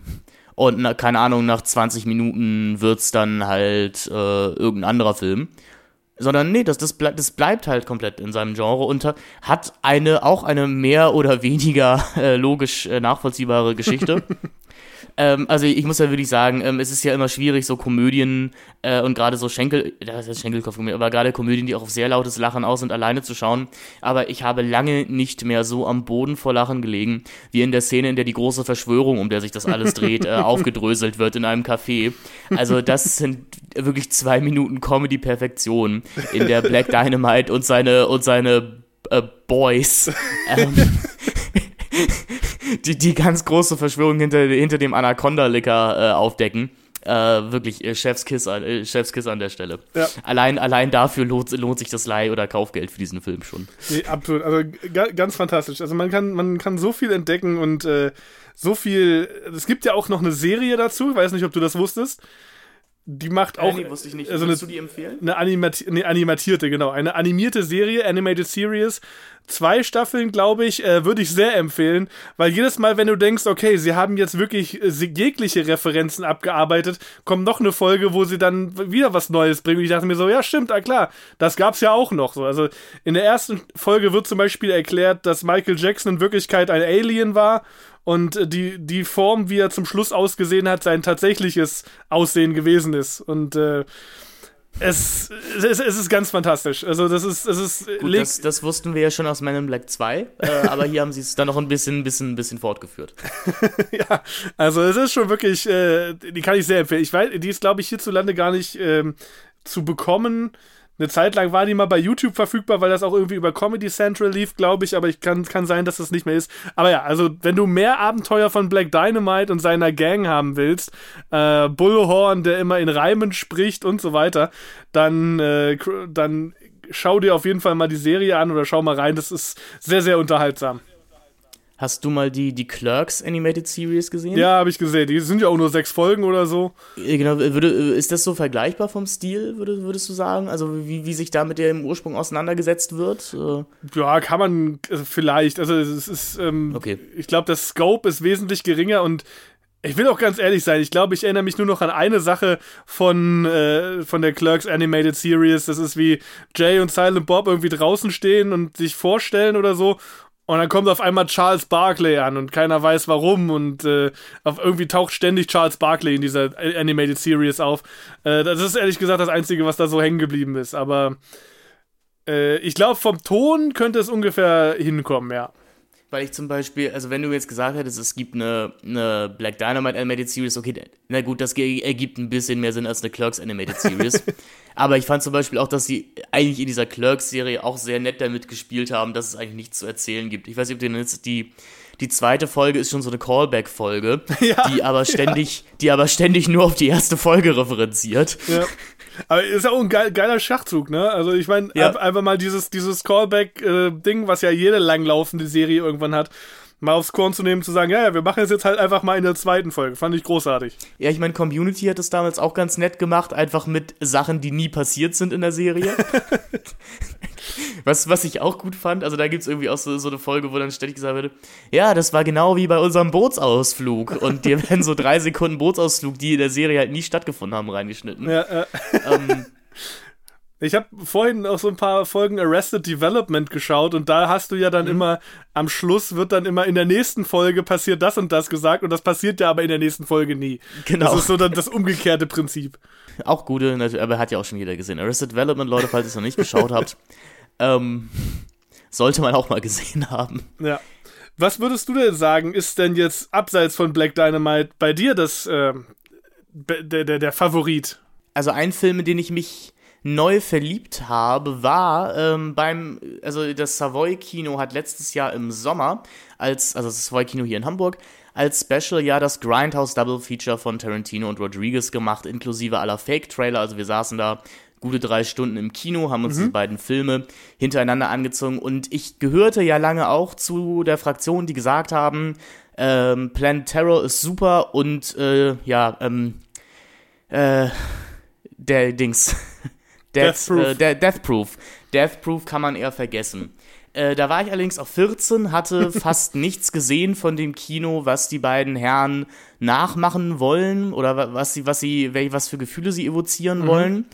und na, keine Ahnung, nach 20 Minuten wird's dann halt äh, irgendein anderer Film. Sondern nee, das, das, ble das bleibt halt komplett in seinem Genre und hat eine auch eine mehr oder weniger äh, logisch äh, nachvollziehbare Geschichte. Ähm, also ich muss ja wirklich sagen, ähm, es ist ja immer schwierig, so Komödien äh, und gerade so Schenkel, das ist Schenkelkopf, aber gerade Komödien, die auch auf sehr lautes Lachen aus sind, alleine zu schauen. Aber ich habe lange nicht mehr so am Boden vor Lachen gelegen, wie in der Szene, in der die große Verschwörung, um der sich das alles dreht, äh, aufgedröselt wird in einem Café. Also das sind wirklich zwei Minuten Comedy-Perfektion, in der Black Dynamite und seine und seine äh, Boys ähm, die, die ganz große Verschwörung hinter, hinter dem Anaconda-Licker äh, aufdecken. Äh, wirklich äh, Chefskiss, an, äh, Chefskiss an der Stelle. Ja. Allein, allein dafür lohnt, lohnt sich das Leih- oder Kaufgeld für diesen Film schon. Nee, absolut. Also ganz fantastisch. Also man kann, man kann so viel entdecken und äh, so viel. Es gibt ja auch noch eine Serie dazu. Ich weiß nicht, ob du das wusstest. Die macht auch. nee, wusste ich nicht. Also eine, du die empfehlen? Eine, animati eine animatierte, genau. Eine animierte Serie, Animated Series zwei Staffeln, glaube ich, äh, würde ich sehr empfehlen, weil jedes Mal, wenn du denkst, okay, sie haben jetzt wirklich äh, jegliche Referenzen abgearbeitet, kommt noch eine Folge, wo sie dann wieder was Neues bringen. Und ich dachte mir so, ja, stimmt, ah klar, das gab's ja auch noch so. Also in der ersten Folge wird zum Beispiel erklärt, dass Michael Jackson in Wirklichkeit ein Alien war und äh, die, die Form, wie er zum Schluss ausgesehen hat, sein tatsächliches Aussehen gewesen ist. Und äh, es, es, es, ist ganz fantastisch. Also das ist, es ist Gut, das, das, wussten wir ja schon aus Men in Black 2, äh, aber hier haben sie es dann noch ein bisschen, bisschen, bisschen fortgeführt. ja, also es ist schon wirklich, äh, die kann ich sehr empfehlen. Ich weiß, die ist, glaube ich, hierzulande gar nicht ähm, zu bekommen. Eine Zeit lang war die mal bei YouTube verfügbar, weil das auch irgendwie über Comedy Central lief, glaube ich, aber ich kann, kann sein, dass das nicht mehr ist. Aber ja, also wenn du mehr Abenteuer von Black Dynamite und seiner Gang haben willst, äh, Bullhorn, der immer in Reimen spricht und so weiter, dann, äh, dann schau dir auf jeden Fall mal die Serie an oder schau mal rein. Das ist sehr, sehr unterhaltsam. Hast du mal die, die Clerks Animated Series gesehen? Ja, habe ich gesehen. Die sind ja auch nur sechs Folgen oder so. Genau, würde, ist das so vergleichbar vom Stil, würde, würdest du sagen? Also wie, wie sich da mit dem Ursprung auseinandergesetzt wird? Äh, ja, kann man vielleicht. Also es ist, ähm, okay. ich glaube, das Scope ist wesentlich geringer und ich will auch ganz ehrlich sein, ich glaube, ich erinnere mich nur noch an eine Sache von, äh, von der Clerks Animated Series. Das ist wie Jay und Silent Bob irgendwie draußen stehen und sich vorstellen oder so. Und dann kommt auf einmal Charles Barkley an und keiner weiß warum. Und äh, auf, irgendwie taucht ständig Charles Barkley in dieser Animated Series auf. Äh, das ist ehrlich gesagt das Einzige, was da so hängen geblieben ist. Aber äh, ich glaube, vom Ton könnte es ungefähr hinkommen, ja. Weil ich zum Beispiel, also wenn du jetzt gesagt hättest, es gibt eine, eine Black Dynamite Animated Series, okay, na gut, das ergibt ein bisschen mehr Sinn als eine Clerks Animated Series. Aber ich fand zum Beispiel auch, dass sie eigentlich in dieser Clerks-Serie auch sehr nett damit gespielt haben, dass es eigentlich nichts zu erzählen gibt. Ich weiß nicht, ob du jetzt die, die zweite Folge ist schon so eine Callback-Folge, ja, die aber ständig, ja. die aber ständig nur auf die erste Folge referenziert. Ja. Aber ist ja auch ein geiler Schachzug, ne? Also ich meine, ja. einfach mal dieses, dieses Callback-Ding, äh, was ja jede langlaufende Serie irgendwann hat, mal aufs Korn zu nehmen, zu sagen, ja, ja, wir machen es jetzt halt einfach mal in der zweiten Folge. Fand ich großartig. Ja, ich meine, Community hat es damals auch ganz nett gemacht, einfach mit Sachen, die nie passiert sind in der Serie. was, was ich auch gut fand, also da gibt es irgendwie auch so, so eine Folge, wo dann ständig gesagt wird, ja, das war genau wie bei unserem Bootsausflug. Und dir werden so drei Sekunden Bootsausflug, die in der Serie halt nie stattgefunden haben, reingeschnitten. Ja, äh. ähm, ich habe vorhin auch so ein paar Folgen Arrested Development geschaut und da hast du ja dann mhm. immer, am Schluss wird dann immer in der nächsten Folge passiert das und das gesagt und das passiert ja aber in der nächsten Folge nie. Genau. Das ist so dann das umgekehrte Prinzip. Auch gute, aber hat ja auch schon jeder gesehen. Arrested Development, Leute, falls ihr es noch nicht geschaut habt, ähm, sollte man auch mal gesehen haben. Ja. Was würdest du denn sagen, ist denn jetzt abseits von Black Dynamite bei dir das, äh, der, der, der Favorit? Also ein Film, in den ich mich neu verliebt habe, war ähm, beim, also das Savoy Kino hat letztes Jahr im Sommer als, also das Savoy Kino hier in Hamburg, als Special ja das Grindhouse Double Feature von Tarantino und Rodriguez gemacht, inklusive aller Fake-Trailer. Also wir saßen da gute drei Stunden im Kino, haben uns mhm. die beiden Filme hintereinander angezogen und ich gehörte ja lange auch zu der Fraktion, die gesagt haben, ähm, Planet Terror ist super und äh, ja, ähm, äh, der Dings. Death, Death, Proof. Äh, Death Proof. Death Proof kann man eher vergessen. Äh, da war ich allerdings auch 14, hatte fast nichts gesehen von dem Kino, was die beiden Herren nachmachen wollen oder was sie, was sie, was für Gefühle sie evozieren mhm. wollen.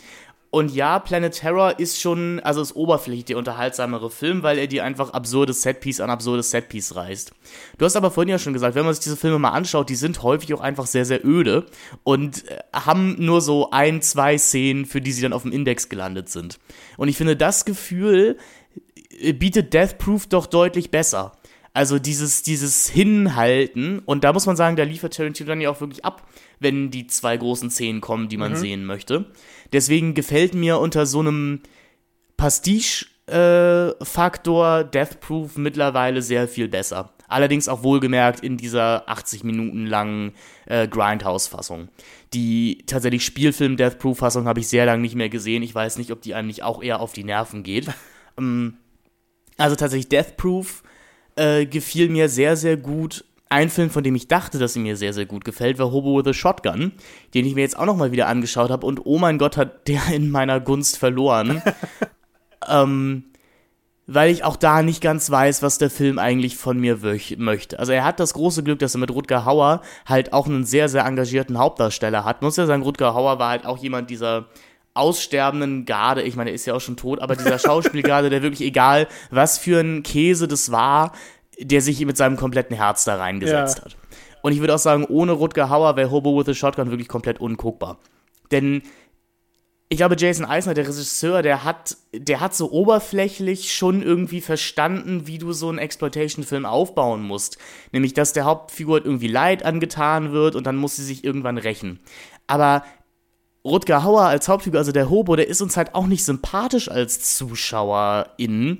Und ja, Planet Terror ist schon, also ist oberflächlich der unterhaltsamere Film, weil er dir einfach absurdes Setpiece an absurdes Setpiece reißt. Du hast aber vorhin ja schon gesagt, wenn man sich diese Filme mal anschaut, die sind häufig auch einfach sehr, sehr öde und äh, haben nur so ein, zwei Szenen, für die sie dann auf dem Index gelandet sind. Und ich finde, das Gefühl äh, bietet Death Proof doch deutlich besser. Also dieses, dieses Hinhalten, und da muss man sagen, da liefert Tarantino dann ja auch wirklich ab, wenn die zwei großen Szenen kommen, die man mhm. sehen möchte. Deswegen gefällt mir unter so einem Pastiche-Faktor äh, Death Proof mittlerweile sehr viel besser. Allerdings auch wohlgemerkt in dieser 80 Minuten langen äh, Grindhouse-Fassung. Die tatsächlich Spielfilm Death Proof-Fassung habe ich sehr lange nicht mehr gesehen. Ich weiß nicht, ob die einem nicht auch eher auf die Nerven geht. ähm, also tatsächlich Death Proof äh, gefiel mir sehr, sehr gut. Ein Film, von dem ich dachte, dass er mir sehr, sehr gut gefällt, war Hobo with a Shotgun, den ich mir jetzt auch nochmal wieder angeschaut habe und oh mein Gott, hat der in meiner Gunst verloren. ähm, weil ich auch da nicht ganz weiß, was der Film eigentlich von mir möchte. Also er hat das große Glück, dass er mit Rutger Hauer halt auch einen sehr, sehr engagierten Hauptdarsteller hat. Muss ja sagen, Rutger Hauer war halt auch jemand dieser aussterbenden Garde, ich meine, er ist ja auch schon tot, aber dieser Schauspielgarde, der wirklich egal, was für ein Käse das war, der sich mit seinem kompletten Herz da reingesetzt ja. hat. Und ich würde auch sagen, ohne Rutger Hauer wäre Hobo with a Shotgun wirklich komplett unguckbar. Denn ich glaube, Jason Eisner, der Regisseur, der hat, der hat so oberflächlich schon irgendwie verstanden, wie du so einen Exploitation-Film aufbauen musst. Nämlich, dass der Hauptfigur irgendwie Leid angetan wird und dann muss sie sich irgendwann rächen. Aber Rutger Hauer als Hauptfigur, also der Hobo, der ist uns halt auch nicht sympathisch als ZuschauerInnen,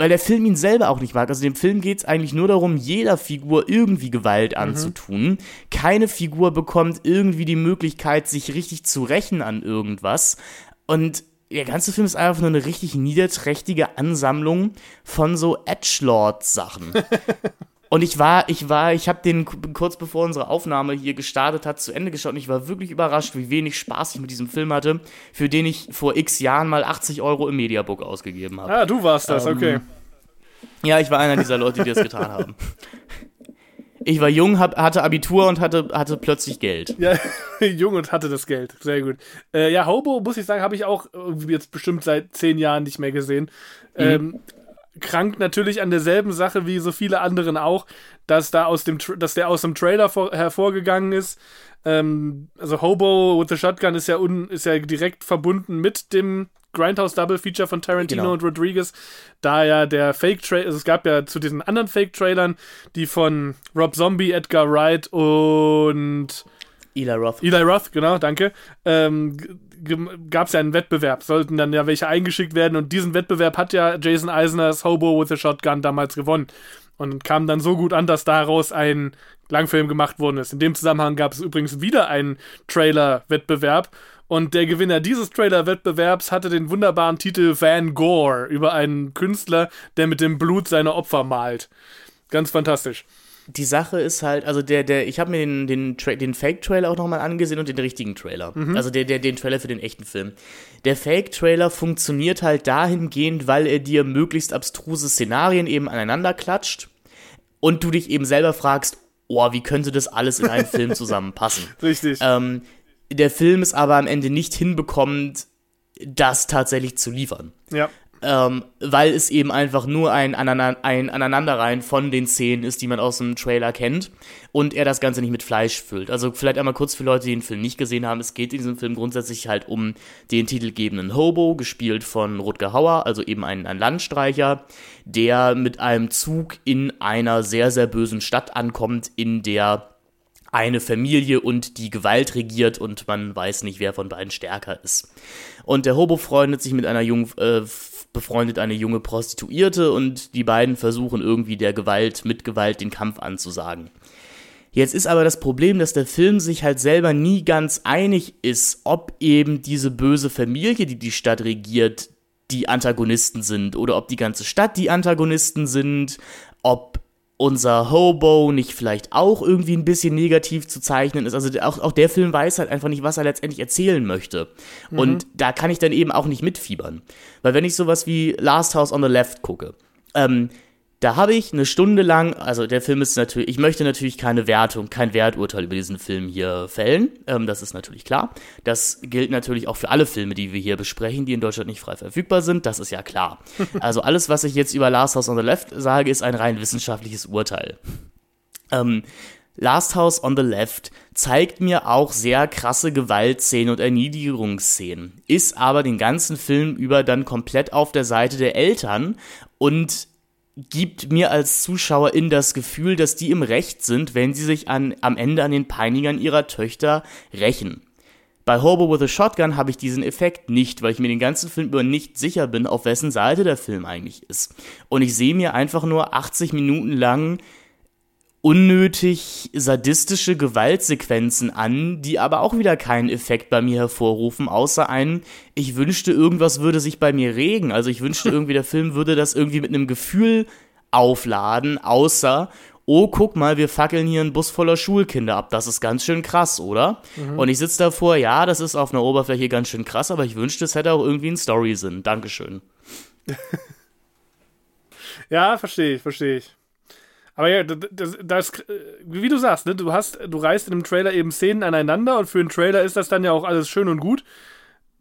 weil der Film ihn selber auch nicht mag. Also dem Film geht es eigentlich nur darum, jeder Figur irgendwie Gewalt mhm. anzutun. Mhm. Keine Figur bekommt irgendwie die Möglichkeit, sich richtig zu rächen an irgendwas. Und der ganze Film ist einfach nur eine richtig niederträchtige Ansammlung von so Edgelord-Sachen. Und ich war, ich war, ich habe den kurz bevor unsere Aufnahme hier gestartet hat, zu Ende geschaut und ich war wirklich überrascht, wie wenig Spaß ich mit diesem Film hatte, für den ich vor x Jahren mal 80 Euro im Mediabook ausgegeben habe. Ah, du warst das, ähm, okay. Ja, ich war einer dieser Leute, die das getan haben. Ich war jung, hab, hatte Abitur und hatte, hatte plötzlich Geld. Ja, jung und hatte das Geld. Sehr gut. Äh, ja, Hobo, muss ich sagen, habe ich auch jetzt bestimmt seit zehn Jahren nicht mehr gesehen. Mhm. Ähm, krankt natürlich an derselben Sache wie so viele anderen auch, dass da aus dem, dass der aus dem Trailer vor, hervorgegangen ist. Ähm, also Hobo with the Shotgun ist ja, un, ist ja direkt verbunden mit dem Grindhouse Double Feature von Tarantino genau. und Rodriguez, da ja der Fake Trailer, also es gab ja zu diesen anderen Fake Trailern, die von Rob Zombie, Edgar Wright und Eli Roth. Eli Roth, genau, danke. Ähm, gab es ja einen Wettbewerb, sollten dann ja welche eingeschickt werden. Und diesen Wettbewerb hat ja Jason Eisners Hobo with a Shotgun damals gewonnen. Und kam dann so gut an, dass daraus ein Langfilm gemacht worden ist. In dem Zusammenhang gab es übrigens wieder einen Trailer-Wettbewerb. Und der Gewinner dieses Trailer-Wettbewerbs hatte den wunderbaren Titel Van Gore über einen Künstler, der mit dem Blut seiner Opfer malt. Ganz fantastisch die Sache ist halt, also der, der, ich habe mir den, den, den Fake-Trailer auch nochmal angesehen und den richtigen Trailer. Mhm. Also der, der, den Trailer für den echten Film. Der Fake-Trailer funktioniert halt dahingehend, weil er dir möglichst abstruse Szenarien eben aneinander klatscht und du dich eben selber fragst, oh, wie könnte das alles in einem Film zusammenpassen? Richtig. Ähm, der Film ist aber am Ende nicht hinbekommt, das tatsächlich zu liefern. Ja ähm, weil es eben einfach nur ein, ein Aneinanderreihen von den Szenen ist, die man aus dem Trailer kennt und er das Ganze nicht mit Fleisch füllt. Also vielleicht einmal kurz für Leute, die den Film nicht gesehen haben, es geht in diesem Film grundsätzlich halt um den titelgebenden Hobo, gespielt von Rutger Hauer, also eben ein, ein Landstreicher, der mit einem Zug in einer sehr, sehr bösen Stadt ankommt, in der eine Familie und die Gewalt regiert und man weiß nicht, wer von beiden stärker ist. Und der Hobo freundet sich mit einer jungen äh, befreundet eine junge Prostituierte und die beiden versuchen irgendwie der Gewalt mit Gewalt den Kampf anzusagen. Jetzt ist aber das Problem, dass der Film sich halt selber nie ganz einig ist, ob eben diese böse Familie, die die Stadt regiert, die Antagonisten sind oder ob die ganze Stadt die Antagonisten sind, ob unser Hobo nicht vielleicht auch irgendwie ein bisschen negativ zu zeichnen ist. Also auch, auch der Film weiß halt einfach nicht, was er letztendlich erzählen möchte. Mhm. Und da kann ich dann eben auch nicht mitfiebern. Weil wenn ich sowas wie Last House on the Left gucke, ähm, da habe ich eine Stunde lang, also der Film ist natürlich, ich möchte natürlich keine Wertung, kein Werturteil über diesen Film hier fällen, ähm, das ist natürlich klar. Das gilt natürlich auch für alle Filme, die wir hier besprechen, die in Deutschland nicht frei verfügbar sind, das ist ja klar. Also alles, was ich jetzt über Last House on the Left sage, ist ein rein wissenschaftliches Urteil. Ähm, Last House on the Left zeigt mir auch sehr krasse Gewaltszenen und Erniedrigungsszenen, ist aber den ganzen Film über dann komplett auf der Seite der Eltern und gibt mir als Zuschauerin das Gefühl, dass die im Recht sind, wenn sie sich an, am Ende an den Peinigern ihrer Töchter rächen. Bei Hobo with a Shotgun habe ich diesen Effekt nicht, weil ich mir den ganzen Film über nicht sicher bin, auf wessen Seite der Film eigentlich ist. Und ich sehe mir einfach nur 80 Minuten lang unnötig sadistische Gewaltsequenzen an, die aber auch wieder keinen Effekt bei mir hervorrufen, außer einen, ich wünschte, irgendwas würde sich bei mir regen. Also ich wünschte irgendwie, der Film würde das irgendwie mit einem Gefühl aufladen, außer, oh, guck mal, wir fackeln hier einen Bus voller Schulkinder ab. Das ist ganz schön krass, oder? Mhm. Und ich sitze davor, ja, das ist auf einer Oberfläche ganz schön krass, aber ich wünschte, es hätte auch irgendwie einen Story-Sinn. Dankeschön. Ja, verstehe ich, verstehe ich. Aber ja, das, das, wie du sagst, ne, du hast, du reißt in einem Trailer eben Szenen aneinander und für einen Trailer ist das dann ja auch alles schön und gut.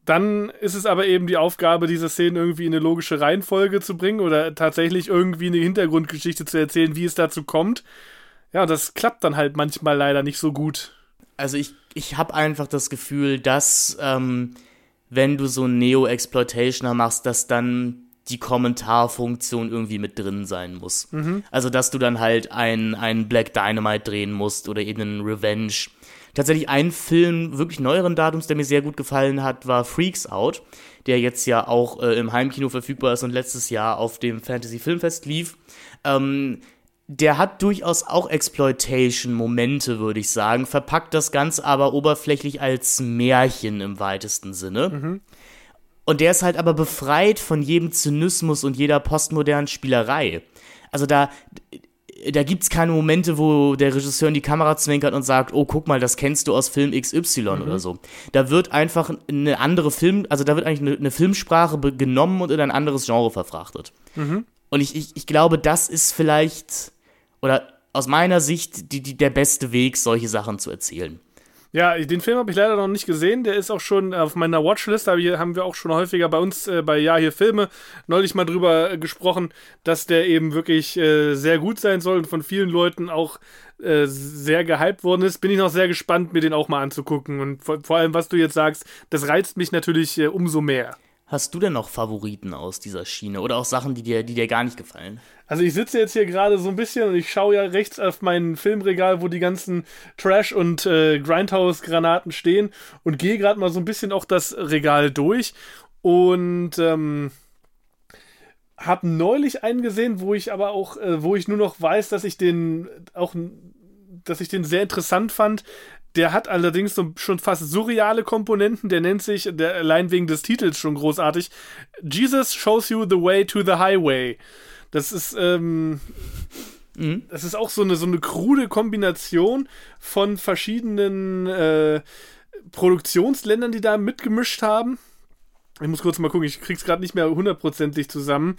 Dann ist es aber eben die Aufgabe, diese Szenen irgendwie in eine logische Reihenfolge zu bringen oder tatsächlich irgendwie eine Hintergrundgeschichte zu erzählen, wie es dazu kommt. Ja, das klappt dann halt manchmal leider nicht so gut. Also ich, ich habe einfach das Gefühl, dass ähm, wenn du so Neo-Exploitationer machst, dass dann die Kommentarfunktion irgendwie mit drin sein muss. Mhm. Also, dass du dann halt ein, ein Black Dynamite drehen musst oder eben einen Revenge Tatsächlich ein Film wirklich neueren Datums, der mir sehr gut gefallen hat, war Freaks Out, der jetzt ja auch äh, im Heimkino verfügbar ist und letztes Jahr auf dem Fantasy Filmfest lief. Ähm, der hat durchaus auch Exploitation-Momente, würde ich sagen, verpackt das Ganze aber oberflächlich als Märchen im weitesten Sinne. Mhm. Und der ist halt aber befreit von jedem Zynismus und jeder postmodernen Spielerei. Also da, da gibt es keine Momente, wo der Regisseur in die Kamera zwinkert und sagt, oh, guck mal, das kennst du aus Film XY mhm. oder so. Da wird einfach eine andere Film, also da wird eigentlich eine, eine Filmsprache genommen und in ein anderes Genre verfrachtet. Mhm. Und ich, ich, ich glaube, das ist vielleicht, oder aus meiner Sicht, die, die, der beste Weg, solche Sachen zu erzählen. Ja, den Film habe ich leider noch nicht gesehen. Der ist auch schon auf meiner Watchlist. Da haben wir auch schon häufiger bei uns äh, bei Ja hier Filme neulich mal drüber äh, gesprochen, dass der eben wirklich äh, sehr gut sein soll und von vielen Leuten auch äh, sehr gehypt worden ist. Bin ich noch sehr gespannt, mir den auch mal anzugucken. Und vor, vor allem, was du jetzt sagst, das reizt mich natürlich äh, umso mehr. Hast du denn noch Favoriten aus dieser Schiene oder auch Sachen, die dir, die dir gar nicht gefallen? Also ich sitze jetzt hier gerade so ein bisschen und ich schaue ja rechts auf mein Filmregal, wo die ganzen Trash- und äh, Grindhouse-Granaten stehen und gehe gerade mal so ein bisschen auch das Regal durch und ähm, habe neulich einen gesehen, wo ich aber auch, äh, wo ich nur noch weiß, dass ich den auch, dass ich den sehr interessant fand. Der hat allerdings so schon fast surreale Komponenten. Der nennt sich, der allein wegen des Titels schon großartig, Jesus shows you the way to the highway. Das ist, ähm, mhm. das ist auch so eine, so eine krude Kombination von verschiedenen äh, Produktionsländern, die da mitgemischt haben. Ich muss kurz mal gucken, ich krieg's gerade nicht mehr hundertprozentig zusammen.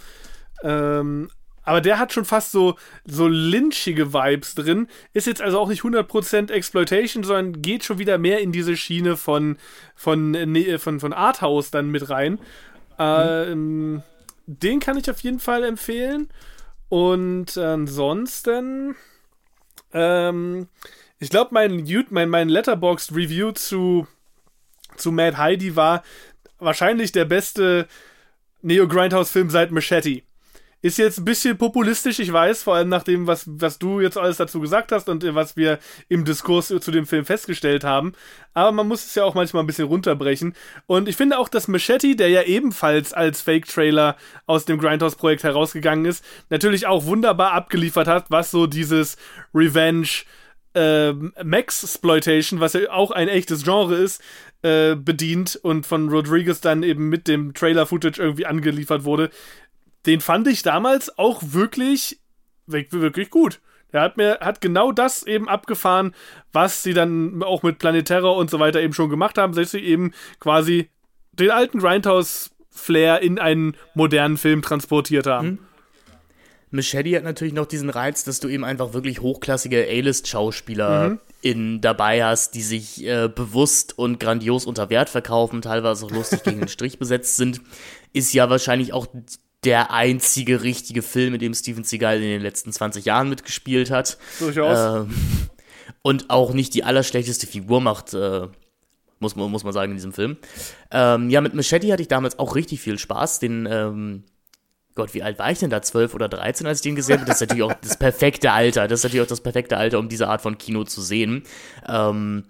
Ähm, aber der hat schon fast so, so lynchige Vibes drin. Ist jetzt also auch nicht 100% Exploitation, sondern geht schon wieder mehr in diese Schiene von, von, nee, von, von Arthouse dann mit rein. Ähm, den kann ich auf jeden Fall empfehlen. Und ansonsten, ähm, ich glaube, mein, mein, mein Letterboxd-Review zu, zu Mad Heidi war wahrscheinlich der beste Neo-Grindhouse-Film seit Machete. Ist jetzt ein bisschen populistisch, ich weiß, vor allem nach dem, was, was du jetzt alles dazu gesagt hast und was wir im Diskurs zu dem Film festgestellt haben. Aber man muss es ja auch manchmal ein bisschen runterbrechen. Und ich finde auch, dass Machete, der ja ebenfalls als Fake-Trailer aus dem Grindhouse-Projekt herausgegangen ist, natürlich auch wunderbar abgeliefert hat, was so dieses Revenge, äh, Max-Sploitation, was ja auch ein echtes Genre ist, äh, bedient und von Rodriguez dann eben mit dem Trailer-Footage irgendwie angeliefert wurde den fand ich damals auch wirklich, wirklich gut. Er hat mir, hat genau das eben abgefahren, was sie dann auch mit Planet Terror und so weiter eben schon gemacht haben, dass sie eben quasi den alten Grindhouse-Flair in einen modernen Film transportiert haben. Mhm. Machete hat natürlich noch diesen Reiz, dass du eben einfach wirklich hochklassige A-List-Schauspieler mhm. in dabei hast, die sich äh, bewusst und grandios unter Wert verkaufen, teilweise auch lustig gegen den Strich besetzt sind. Ist ja wahrscheinlich auch der einzige richtige Film, in dem Steven Seagal in den letzten 20 Jahren mitgespielt hat. Durchaus. Ähm, und auch nicht die allerschlechteste Figur macht, äh, muss, man, muss man sagen, in diesem Film. Ähm, ja, mit Machete hatte ich damals auch richtig viel Spaß. Den, ähm, Gott, wie alt war ich denn da? 12 oder 13, als ich den gesehen habe? Das ist natürlich auch das perfekte Alter. Das ist natürlich auch das perfekte Alter, um diese Art von Kino zu sehen. Ähm,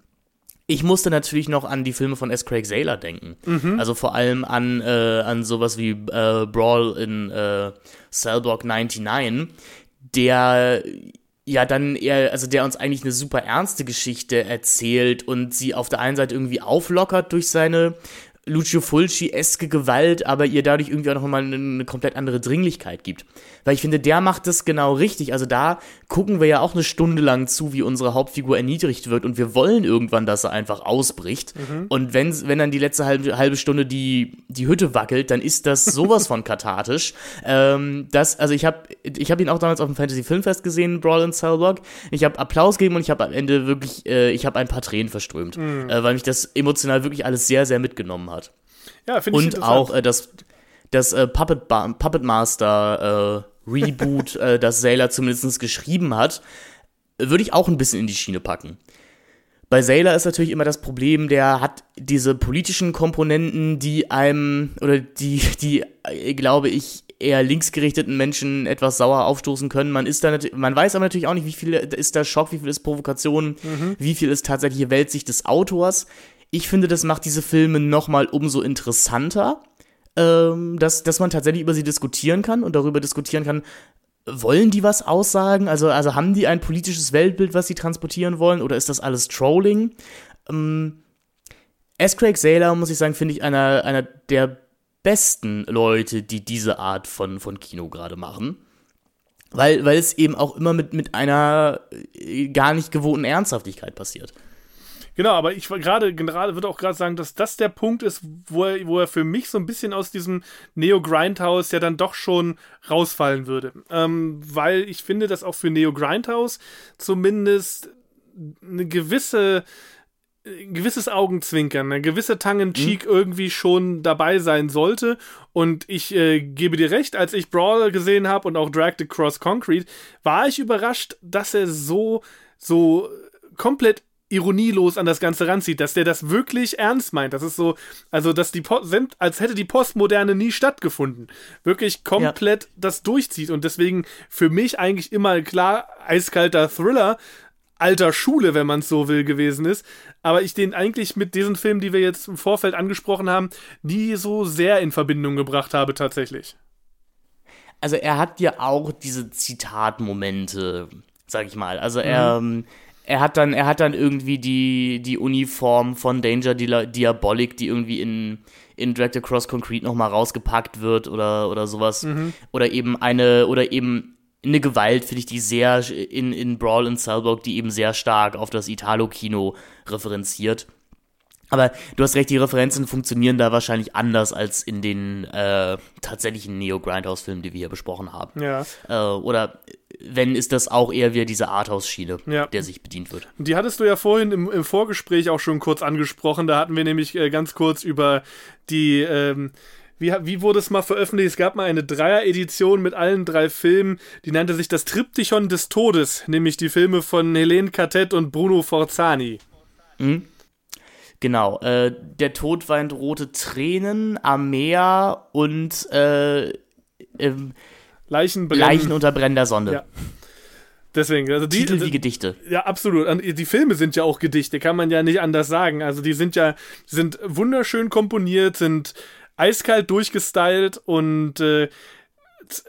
ich musste natürlich noch an die Filme von S. Craig Saylor denken. Mhm. Also vor allem an, äh, an sowas wie äh, Brawl in äh, Cellblock 99, der ja dann eher, also der uns eigentlich eine super ernste Geschichte erzählt und sie auf der einen Seite irgendwie auflockert durch seine Lucio Fulci-eske Gewalt, aber ihr dadurch irgendwie auch nochmal eine, eine komplett andere Dringlichkeit gibt. Weil ich finde, der macht das genau richtig. Also da gucken wir ja auch eine Stunde lang zu, wie unsere Hauptfigur erniedrigt wird und wir wollen irgendwann, dass er einfach ausbricht. Mhm. Und wenn, wenn dann die letzte halbe, halbe Stunde die, die Hütte wackelt, dann ist das sowas von kathartisch. Ähm, das, also ich habe ich hab ihn auch damals auf dem Fantasy Filmfest gesehen, Brawl in Cellblock. Ich habe Applaus gegeben und ich habe am Ende wirklich, äh, ich habe ein paar Tränen verströmt, mhm. äh, weil mich das emotional wirklich alles sehr, sehr mitgenommen hat. Ja, finde ich Und auch äh, das, das äh, Puppet, Puppet Master äh, Reboot, äh, das Sailor zumindest geschrieben hat, würde ich auch ein bisschen in die Schiene packen. Bei Sailor ist natürlich immer das Problem, der hat diese politischen Komponenten, die einem, oder die, die, äh, glaube ich, eher linksgerichteten Menschen etwas sauer aufstoßen können. Man ist da man weiß aber natürlich auch nicht, wie viel ist da Schock, wie viel ist Provokation, mhm. wie viel ist tatsächliche Weltsicht des Autors. Ich finde, das macht diese Filme nochmal umso interessanter, ähm, dass, dass man tatsächlich über sie diskutieren kann und darüber diskutieren kann, wollen die was aussagen? Also, also haben die ein politisches Weltbild, was sie transportieren wollen, oder ist das alles Trolling? Ähm, S. Craig Saylor, muss ich sagen, finde ich einer, einer der besten Leute, die diese Art von, von Kino gerade machen. Weil, weil es eben auch immer mit, mit einer äh, gar nicht gewohnten Ernsthaftigkeit passiert. Genau, aber ich gerade gerade würde auch gerade sagen, dass das der Punkt ist, wo er, wo er für mich so ein bisschen aus diesem Neo Grindhouse ja dann doch schon rausfallen würde, ähm, weil ich finde, dass auch für Neo Grindhouse zumindest eine gewisse ein gewisses Augenzwinkern, eine gewisse Tongue-in-Cheek mhm. irgendwie schon dabei sein sollte. Und ich äh, gebe dir recht, als ich Brawler gesehen habe und auch Dragged Across Concrete, war ich überrascht, dass er so, so komplett ironielos an das Ganze ranzieht, dass der das wirklich ernst meint. Das ist so, also, dass die Post, als hätte die Postmoderne nie stattgefunden. Wirklich komplett ja. das durchzieht und deswegen für mich eigentlich immer klar eiskalter Thriller, alter Schule, wenn man es so will, gewesen ist. Aber ich den eigentlich mit diesen Filmen, die wir jetzt im Vorfeld angesprochen haben, nie so sehr in Verbindung gebracht habe, tatsächlich. Also er hat ja auch diese Zitatmomente, sag ich mal. Also er, mhm. Er hat dann, er hat dann irgendwie die, die Uniform von Danger Diabolic, die irgendwie in, in Dragged Across Concrete nochmal rausgepackt wird oder, oder sowas. Mhm. Oder eben eine, oder eben eine Gewalt, finde ich, die sehr in, in Brawl in Cellblock, die eben sehr stark auf das Italo-Kino referenziert. Aber du hast recht, die Referenzen funktionieren da wahrscheinlich anders als in den äh, tatsächlichen Neo-Grindhouse-Filmen, die wir hier besprochen haben. Ja. Äh, oder wenn, ist das auch eher wieder diese Arthouse-Schiene, ja. der sich bedient wird. Die hattest du ja vorhin im, im Vorgespräch auch schon kurz angesprochen. Da hatten wir nämlich äh, ganz kurz über die. Ähm, wie, wie wurde es mal veröffentlicht? Es gab mal eine Dreier-Edition mit allen drei Filmen, die nannte sich das Triptychon des Todes, nämlich die Filme von Helene Catet und Bruno Forzani. Mhm. Genau, äh, der Tod weint rote Tränen am Meer und äh, ähm, Leichen, Leichen unter brennender Sonne. Ja. Deswegen, also die, Titel wie Gedichte. Ja, absolut. Die Filme sind ja auch Gedichte, kann man ja nicht anders sagen. Also die sind ja, sind wunderschön komponiert, sind eiskalt durchgestylt und äh,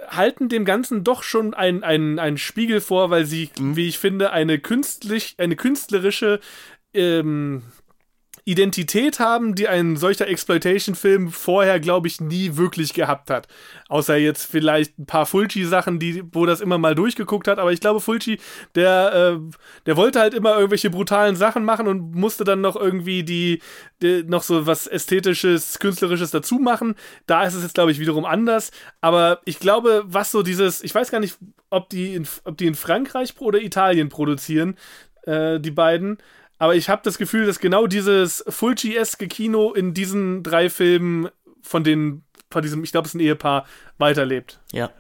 halten dem Ganzen doch schon einen ein Spiegel vor, weil sie, mhm. wie ich finde, eine künstlich, eine künstlerische ähm, Identität haben, die ein solcher Exploitation-Film vorher, glaube ich, nie wirklich gehabt hat. Außer jetzt vielleicht ein paar Fulci-Sachen, wo das immer mal durchgeguckt hat. Aber ich glaube, Fulci, der, äh, der wollte halt immer irgendwelche brutalen Sachen machen und musste dann noch irgendwie die, die noch so was Ästhetisches, Künstlerisches dazu machen. Da ist es jetzt, glaube ich, wiederum anders. Aber ich glaube, was so dieses, ich weiß gar nicht, ob die in, ob die in Frankreich oder Italien produzieren, äh, die beiden. Aber ich habe das Gefühl, dass genau dieses Fulci-eske Kino in diesen drei Filmen von den, von diesem, ich glaube, es ist ein Ehepaar, weiterlebt. Ja.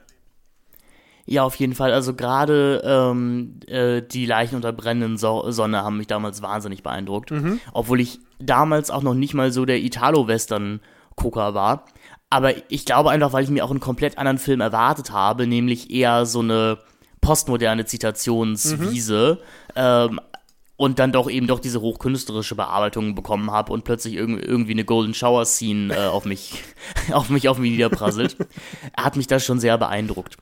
Ja, auf jeden Fall. Also gerade ähm, äh, die Leichen unter brennenden so Sonne haben mich damals wahnsinnig beeindruckt. Mhm. Obwohl ich damals auch noch nicht mal so der Italo-Western-Gucker war. Aber ich glaube einfach, weil ich mir auch einen komplett anderen Film erwartet habe, nämlich eher so eine postmoderne Zitationswiese. Mhm. Ähm, und dann doch eben doch diese hochkünstlerische Bearbeitung bekommen habe und plötzlich irgendwie eine Golden Shower Scene äh, auf mich auf mich auf mich niederprasselt, hat mich das schon sehr beeindruckt.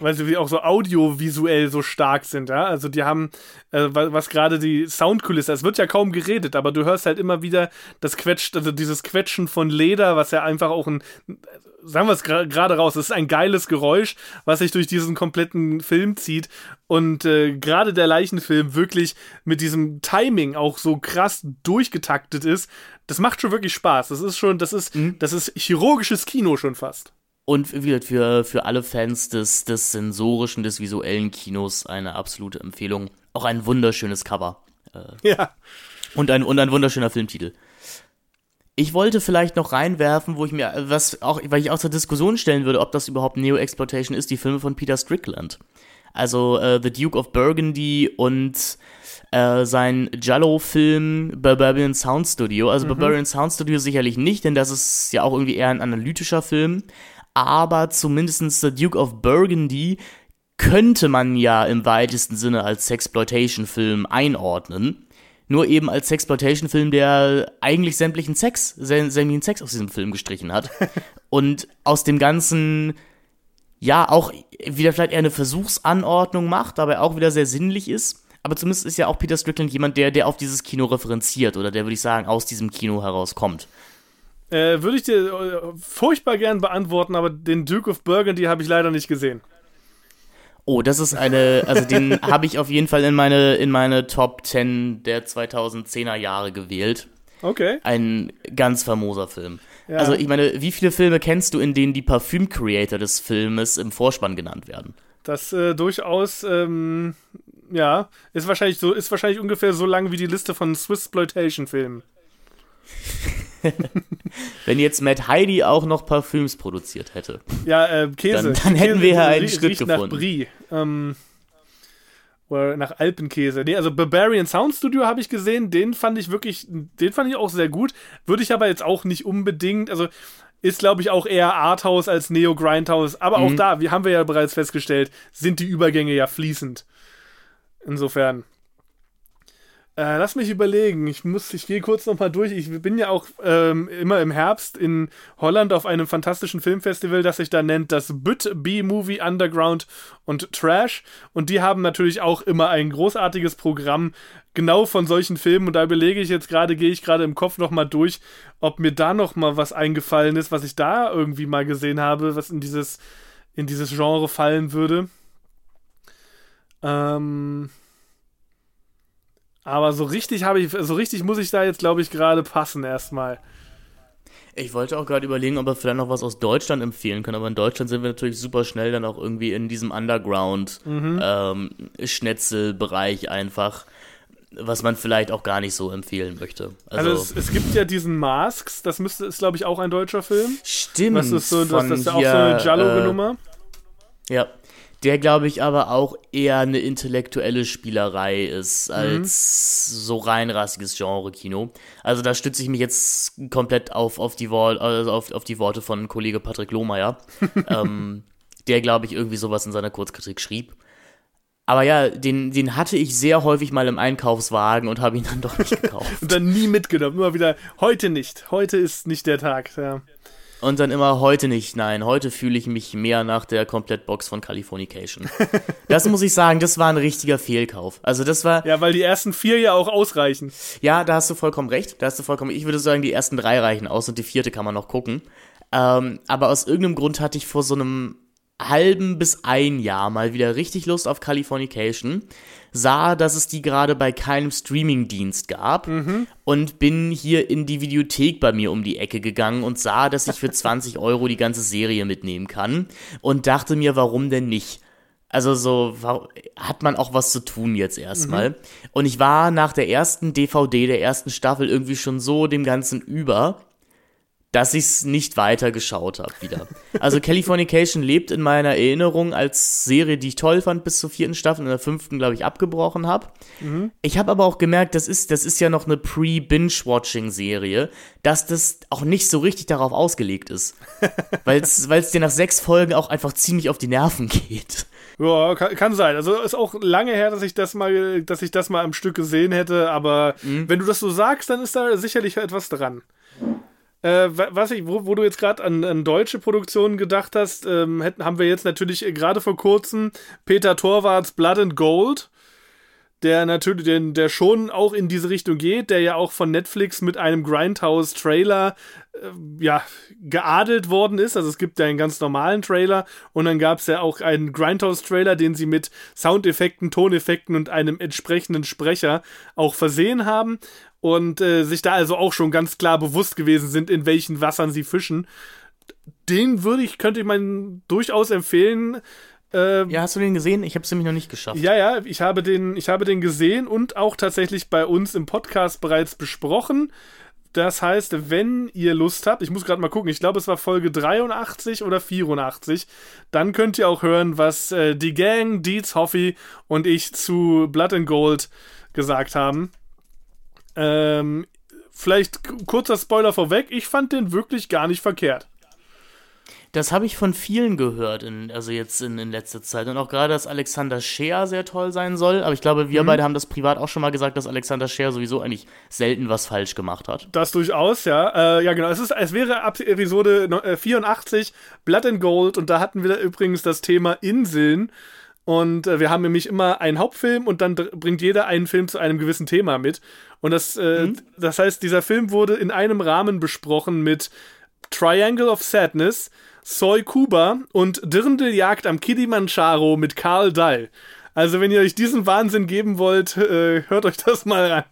weil sie auch so audiovisuell so stark sind, ja. Also die haben, äh, was, gerade die Soundkulisse, es wird ja kaum geredet, aber du hörst halt immer wieder das Quetscht, also dieses Quetschen von Leder, was ja einfach auch ein, sagen wir es gerade raus, es ist ein geiles Geräusch, was sich durch diesen kompletten Film zieht. Und äh, gerade der Leichenfilm wirklich mit diesem Timing auch so krass durchgetaktet ist, das macht schon wirklich Spaß. Das ist schon, das ist, mhm. das ist chirurgisches Kino schon fast. Und für, für alle Fans des, des sensorischen, des visuellen Kinos eine absolute Empfehlung. Auch ein wunderschönes Cover. Äh, ja. Und ein, und ein wunderschöner Filmtitel. Ich wollte vielleicht noch reinwerfen, wo ich mir, was auch, weil ich auch zur Diskussion stellen würde, ob das überhaupt Neo-Exploitation ist, die Filme von Peter Strickland. Also äh, The Duke of Burgundy und äh, sein Jallo-Film Barbarian Sound Studio. Also mhm. Barbarian Sound Studio sicherlich nicht, denn das ist ja auch irgendwie eher ein analytischer Film. Aber zumindest The Duke of Burgundy könnte man ja im weitesten Sinne als Sexploitation-Film einordnen. Nur eben als Sexploitation-Film, der eigentlich sämtlichen Sex, sämtlichen Sex aus diesem Film gestrichen hat. und aus dem Ganzen, ja, auch wieder vielleicht eher eine Versuchsanordnung macht, aber auch wieder sehr sinnlich ist. Aber zumindest ist ja auch Peter Strickland jemand, der, der auf dieses Kino referenziert oder der, würde ich sagen, aus diesem Kino herauskommt. Äh, würde ich dir äh, furchtbar gern beantworten, aber den Duke of Burgundy habe ich leider nicht gesehen. Oh, das ist eine, also den habe ich auf jeden Fall in meine, in meine Top 10 der 2010er Jahre gewählt. Okay. Ein ganz famoser Film. Ja. Also ich meine, wie viele Filme kennst du, in denen die Parfüm-Creator des Filmes im Vorspann genannt werden? Das äh, durchaus, ähm, ja, ist wahrscheinlich so, ist wahrscheinlich ungefähr so lang wie die Liste von Swiss-Exploitation-Filmen. Wenn jetzt Matt Heidi auch noch Parfüms produziert hätte. Ja, äh, Käse. Dann, dann hätten Käse, wir ja einen Schritt riecht gefunden. nach Brie. Ähm, oder nach Alpenkäse. Nee, also Barbarian Sound Studio habe ich gesehen, den fand ich wirklich, den fand ich auch sehr gut. Würde ich aber jetzt auch nicht unbedingt, also ist glaube ich auch eher Arthouse als Neo Grindhouse, aber mhm. auch da, wie haben wir ja bereits festgestellt, sind die Übergänge ja fließend. Insofern. Äh, lass mich überlegen. Ich muss, ich gehe kurz noch mal durch. Ich bin ja auch ähm, immer im Herbst in Holland auf einem fantastischen Filmfestival, das sich da nennt das Büt B-Movie Underground und Trash. Und die haben natürlich auch immer ein großartiges Programm genau von solchen Filmen. Und da überlege ich jetzt gerade, gehe ich gerade im Kopf noch mal durch, ob mir da noch mal was eingefallen ist, was ich da irgendwie mal gesehen habe, was in dieses in dieses Genre fallen würde. Ähm aber so richtig habe ich, so richtig muss ich da jetzt, glaube ich, gerade passen erstmal. Ich wollte auch gerade überlegen, ob wir vielleicht noch was aus Deutschland empfehlen können, aber in Deutschland sind wir natürlich super schnell dann auch irgendwie in diesem Underground-Schnetzelbereich mhm. ähm, einfach, was man vielleicht auch gar nicht so empfehlen möchte. Also, also es, es, gibt ja diesen Masks, das müsste, ist glaube ich auch ein deutscher Film. Stimmt. Das ist so, das, das ist ja auch so eine Jallo-Nummer. Äh, ja, der glaube ich aber auch eher eine intellektuelle Spielerei ist als mhm. so reinrassiges Genre-Kino. Also da stütze ich mich jetzt komplett auf, auf, die, Wor also auf, auf die Worte von Kollege Patrick Lohmeier, ähm, der glaube ich irgendwie sowas in seiner Kurzkritik schrieb. Aber ja, den, den hatte ich sehr häufig mal im Einkaufswagen und habe ihn dann doch nicht gekauft. und dann nie mitgenommen. Immer wieder, heute nicht. Heute ist nicht der Tag. Ja. Und dann immer heute nicht. Nein, heute fühle ich mich mehr nach der Komplettbox von Californication. das muss ich sagen, das war ein richtiger Fehlkauf. Also das war. Ja, weil die ersten vier ja auch ausreichen. Ja, da hast du vollkommen recht. Da hast du vollkommen. Ich würde sagen, die ersten drei reichen aus und die vierte kann man noch gucken. Ähm, aber aus irgendeinem Grund hatte ich vor so einem halben bis ein Jahr mal wieder richtig Lust auf Californication, sah, dass es die gerade bei keinem Streamingdienst gab mhm. und bin hier in die Videothek bei mir um die Ecke gegangen und sah, dass ich für 20 Euro die ganze Serie mitnehmen kann und dachte mir, warum denn nicht? Also so hat man auch was zu tun jetzt erstmal. Mhm. Und ich war nach der ersten DVD der ersten Staffel irgendwie schon so dem Ganzen über, dass ich es nicht weiter geschaut habe wieder. Also Californication lebt in meiner Erinnerung als Serie, die ich toll fand bis zur vierten Staffel, in der fünften, glaube ich, abgebrochen habe. Mhm. Ich habe aber auch gemerkt, das ist, das ist ja noch eine Pre-Binge-Watching-Serie, dass das auch nicht so richtig darauf ausgelegt ist. Weil es dir nach sechs Folgen auch einfach ziemlich auf die Nerven geht. Ja, kann, kann, sein. Also ist auch lange her, dass ich das mal, dass ich das mal am Stück gesehen hätte, aber mhm. wenn du das so sagst, dann ist da sicherlich etwas dran. Äh, was ich, wo, wo du jetzt gerade an, an, deutsche Produktionen gedacht hast, ähm, hätten, haben wir jetzt natürlich gerade vor kurzem Peter Torwarts Blood and Gold der natürlich, der, der schon auch in diese Richtung geht, der ja auch von Netflix mit einem Grindhouse-Trailer äh, ja, geadelt worden ist. Also es gibt ja einen ganz normalen Trailer und dann gab es ja auch einen Grindhouse-Trailer, den sie mit Soundeffekten, Toneffekten und einem entsprechenden Sprecher auch versehen haben und äh, sich da also auch schon ganz klar bewusst gewesen sind, in welchen Wassern sie fischen. Den würde ich, könnte ich man durchaus empfehlen. Ähm, ja, hast du den gesehen? Ich habe es nämlich noch nicht geschafft. Ja, ja, ich habe, den, ich habe den gesehen und auch tatsächlich bei uns im Podcast bereits besprochen. Das heißt, wenn ihr Lust habt, ich muss gerade mal gucken, ich glaube, es war Folge 83 oder 84, dann könnt ihr auch hören, was äh, die Gang, Dietz, Hoffi und ich zu Blood and Gold gesagt haben. Ähm, vielleicht kurzer Spoiler vorweg, ich fand den wirklich gar nicht verkehrt. Das habe ich von vielen gehört, in, also jetzt in, in letzter Zeit. Und auch gerade, dass Alexander Scheer sehr toll sein soll. Aber ich glaube, wir mhm. beide haben das privat auch schon mal gesagt, dass Alexander Scheer sowieso eigentlich selten was falsch gemacht hat. Das durchaus, ja. Äh, ja, genau. Es, ist, es wäre ab Episode 84 äh, Blood and Gold. Und da hatten wir übrigens das Thema Inseln. Und äh, wir haben nämlich immer einen Hauptfilm und dann bringt jeder einen Film zu einem gewissen Thema mit. Und das, äh, mhm. das heißt, dieser Film wurde in einem Rahmen besprochen mit Triangle of Sadness, Soy Kuba und Dirndeljagd am Kilimanjaro mit Karl Dall. Also, wenn ihr euch diesen Wahnsinn geben wollt, äh, hört euch das mal an.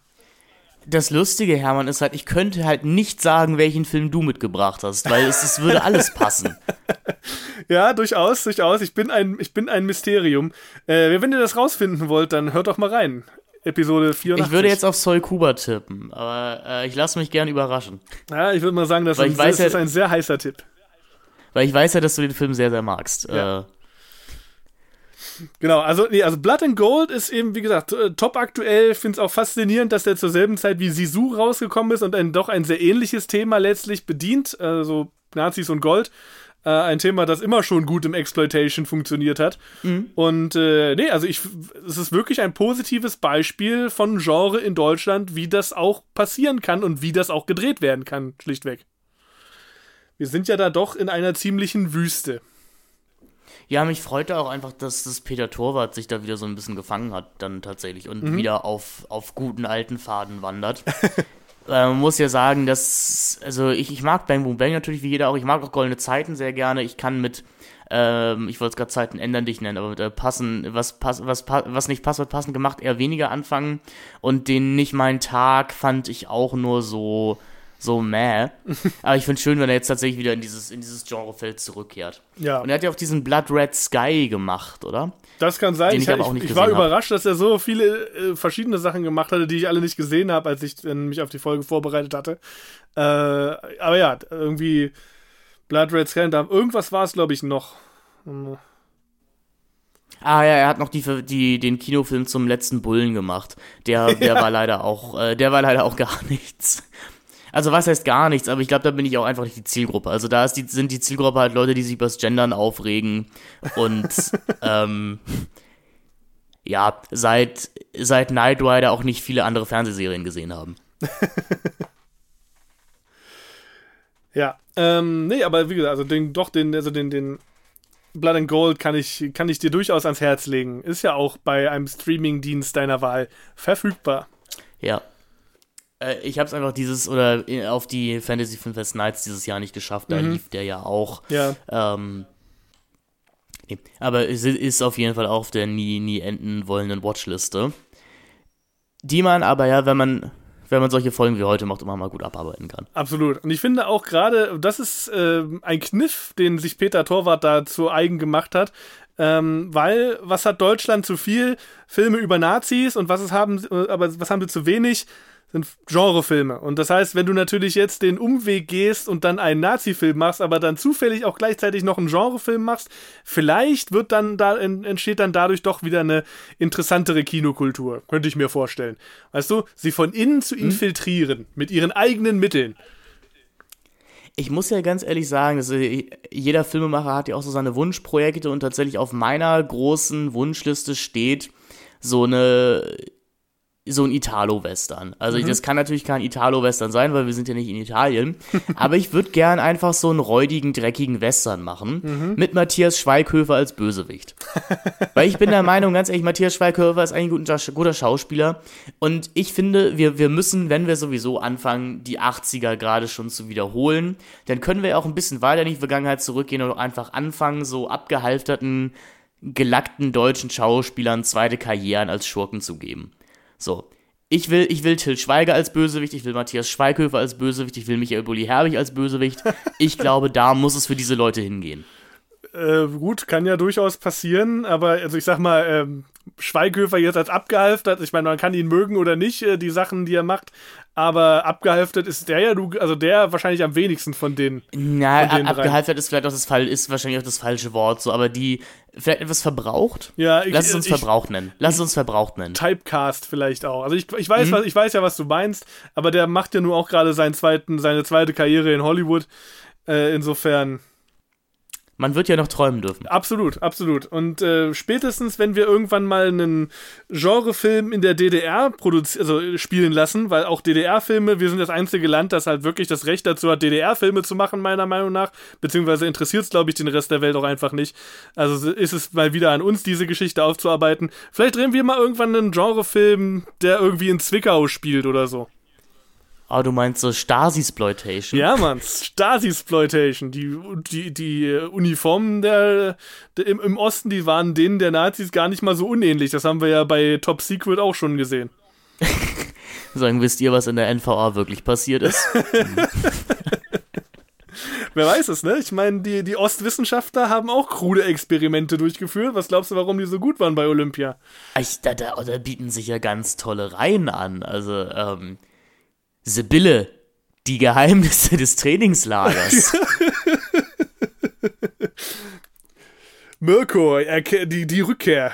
Das Lustige, Hermann, ist halt, ich könnte halt nicht sagen, welchen Film du mitgebracht hast, weil es, es würde alles passen. ja, durchaus, durchaus. Ich bin ein, ich bin ein Mysterium. Äh, wenn ihr das rausfinden wollt, dann hört doch mal rein. Episode 84. Ich würde jetzt auf Soy Kuba tippen, aber äh, ich lasse mich gern überraschen. Ja, ich würde mal sagen, das, ein, das ja, ist ein sehr heißer Tipp. Weil ich weiß ja, dass du den Film sehr, sehr magst. Ja. Äh, Genau, also, nee, also Blood and Gold ist eben, wie gesagt, äh, top aktuell. Finde es auch faszinierend, dass der zur selben Zeit wie Sisu rausgekommen ist und ein doch ein sehr ähnliches Thema letztlich bedient, also Nazis und Gold. Äh, ein Thema, das immer schon gut im Exploitation funktioniert hat. Mhm. Und äh, nee, also ich, es ist wirklich ein positives Beispiel von Genre in Deutschland, wie das auch passieren kann und wie das auch gedreht werden kann, schlichtweg. Wir sind ja da doch in einer ziemlichen Wüste. Ja, mich freute auch einfach, dass das Peter Torwart sich da wieder so ein bisschen gefangen hat, dann tatsächlich und mhm. wieder auf, auf guten alten Faden wandert. man muss ja sagen, dass, also ich, ich mag Bang Boom Bang natürlich wie jeder auch, ich mag auch Goldene Zeiten sehr gerne. Ich kann mit, ähm, ich wollte es gerade Zeiten ändern dich nennen, aber mit äh, passen, was, pass, was, was nicht passt, wird passend gemacht, eher weniger anfangen. Und den nicht mein Tag fand ich auch nur so so meh. Aber ich finde es schön, wenn er jetzt tatsächlich wieder in dieses, in dieses Genrefeld zurückkehrt. Ja. Und er hat ja auch diesen Blood Red Sky gemacht, oder? Das kann sein. ich, ich, ich, ich war überrascht, dass er so viele äh, verschiedene Sachen gemacht hatte, die ich alle nicht gesehen habe, als ich äh, mich auf die Folge vorbereitet hatte. Äh, aber ja, irgendwie Blood Red Sky, da, irgendwas war es, glaube ich, noch. Ah ja, er hat noch die, die, den Kinofilm zum letzten Bullen gemacht. Der, der ja. war leider auch, äh, der war leider auch gar nichts. Also was heißt gar nichts, aber ich glaube, da bin ich auch einfach nicht die Zielgruppe. Also da die, sind die Zielgruppe halt Leute, die sich übers Gendern aufregen und ähm, ja, seit, seit Knight Rider auch nicht viele andere Fernsehserien gesehen haben. ja, ähm, nee, aber wie gesagt, also den, doch den, also den, den Blood and Gold kann ich, kann ich dir durchaus ans Herz legen. Ist ja auch bei einem Streaming-Dienst deiner Wahl verfügbar. Ja, äh, ich habe es einfach dieses oder auf die Fantasy Filmfest Nights dieses Jahr nicht geschafft. Da mhm. lief der ja auch. Ja. Ähm, nee. Aber es ist auf jeden Fall auf der nie, nie enden wollenden Watchliste. Die man aber ja, wenn man wenn man solche Folgen wie heute macht, immer mal gut abarbeiten kann. Absolut. Und ich finde auch gerade, das ist äh, ein Kniff, den sich Peter Torwart da zu eigen gemacht hat. Ähm, weil, was hat Deutschland zu viel? Filme über Nazis und was ist haben, äh, aber was haben sie zu wenig? Sind Genrefilme. Und das heißt, wenn du natürlich jetzt den Umweg gehst und dann einen Nazi-Film machst, aber dann zufällig auch gleichzeitig noch einen Genrefilm machst, vielleicht wird dann da entsteht dann dadurch doch wieder eine interessantere Kinokultur, könnte ich mir vorstellen. Weißt du, sie von innen zu hm? infiltrieren hm? mit ihren eigenen Mitteln. Ich muss ja ganz ehrlich sagen, dass äh, jeder Filmemacher hat ja auch so seine Wunschprojekte und tatsächlich auf meiner großen Wunschliste steht so eine so ein Italo-Western. Also mhm. das kann natürlich kein Italo-Western sein, weil wir sind ja nicht in Italien. aber ich würde gern einfach so einen räudigen, dreckigen Western machen mhm. mit Matthias Schweighöfer als Bösewicht. weil ich bin der Meinung, ganz ehrlich, Matthias Schweighöfer ist eigentlich ein guter, Schauspieler. Und ich finde, wir, wir müssen, wenn wir sowieso anfangen, die 80er gerade schon zu wiederholen, dann können wir auch ein bisschen weiter in die Vergangenheit zurückgehen und einfach anfangen, so abgehalfterten, gelackten deutschen Schauspielern zweite Karrieren als Schurken zu geben. So. Ich will, ich will Till Schweiger als Bösewicht, ich will Matthias Schweighöfer als Bösewicht, ich will Michael Bulli Herbig als Bösewicht. Ich glaube, da muss es für diese Leute hingehen. Äh, gut, kann ja durchaus passieren, aber also ich sag mal, ähm, Schweighöfer jetzt als abgehalftert, ich meine, man kann ihn mögen oder nicht, äh, die Sachen, die er macht, aber abgehalftert ist der ja, du, also der wahrscheinlich am wenigsten von denen. Na, von abgehalftert ist vielleicht auch das Fall, ist wahrscheinlich auch das falsche Wort, so, aber die, vielleicht etwas verbraucht? Ja, ich, Lass es uns ich, verbraucht nennen. Lass es uns verbraucht nennen. Typecast vielleicht auch. Also ich, ich weiß, mhm. was, ich weiß ja, was du meinst, aber der macht ja nur auch gerade seinen zweiten, seine zweite Karriere in Hollywood. Äh, insofern. Man wird ja noch träumen dürfen. Absolut, absolut. Und äh, spätestens, wenn wir irgendwann mal einen Genrefilm in der DDR also spielen lassen, weil auch DDR-Filme, wir sind das einzige Land, das halt wirklich das Recht dazu hat, DDR-Filme zu machen, meiner Meinung nach. Beziehungsweise interessiert es, glaube ich, den Rest der Welt auch einfach nicht. Also ist es mal wieder an uns, diese Geschichte aufzuarbeiten. Vielleicht drehen wir mal irgendwann einen Genrefilm, der irgendwie in Zwickau spielt oder so. Ah, du meinst so Stasi-Sploitation? Ja, Mann, Stasi-Sploitation. Die, die, die Uniformen der, der im, im, Osten, die waren denen der Nazis gar nicht mal so unähnlich. Das haben wir ja bei Top Secret auch schon gesehen. Sagen, wisst ihr, was in der NVA wirklich passiert ist? Wer weiß es, ne? Ich meine, die, die Ostwissenschaftler haben auch krude Experimente durchgeführt. Was glaubst du, warum die so gut waren bei Olympia? Ich, da, da, da bieten sich ja ganz tolle Reihen an. Also, ähm, Sibylle, die Geheimnisse des Trainingslagers. Mirko, die, die Rückkehr.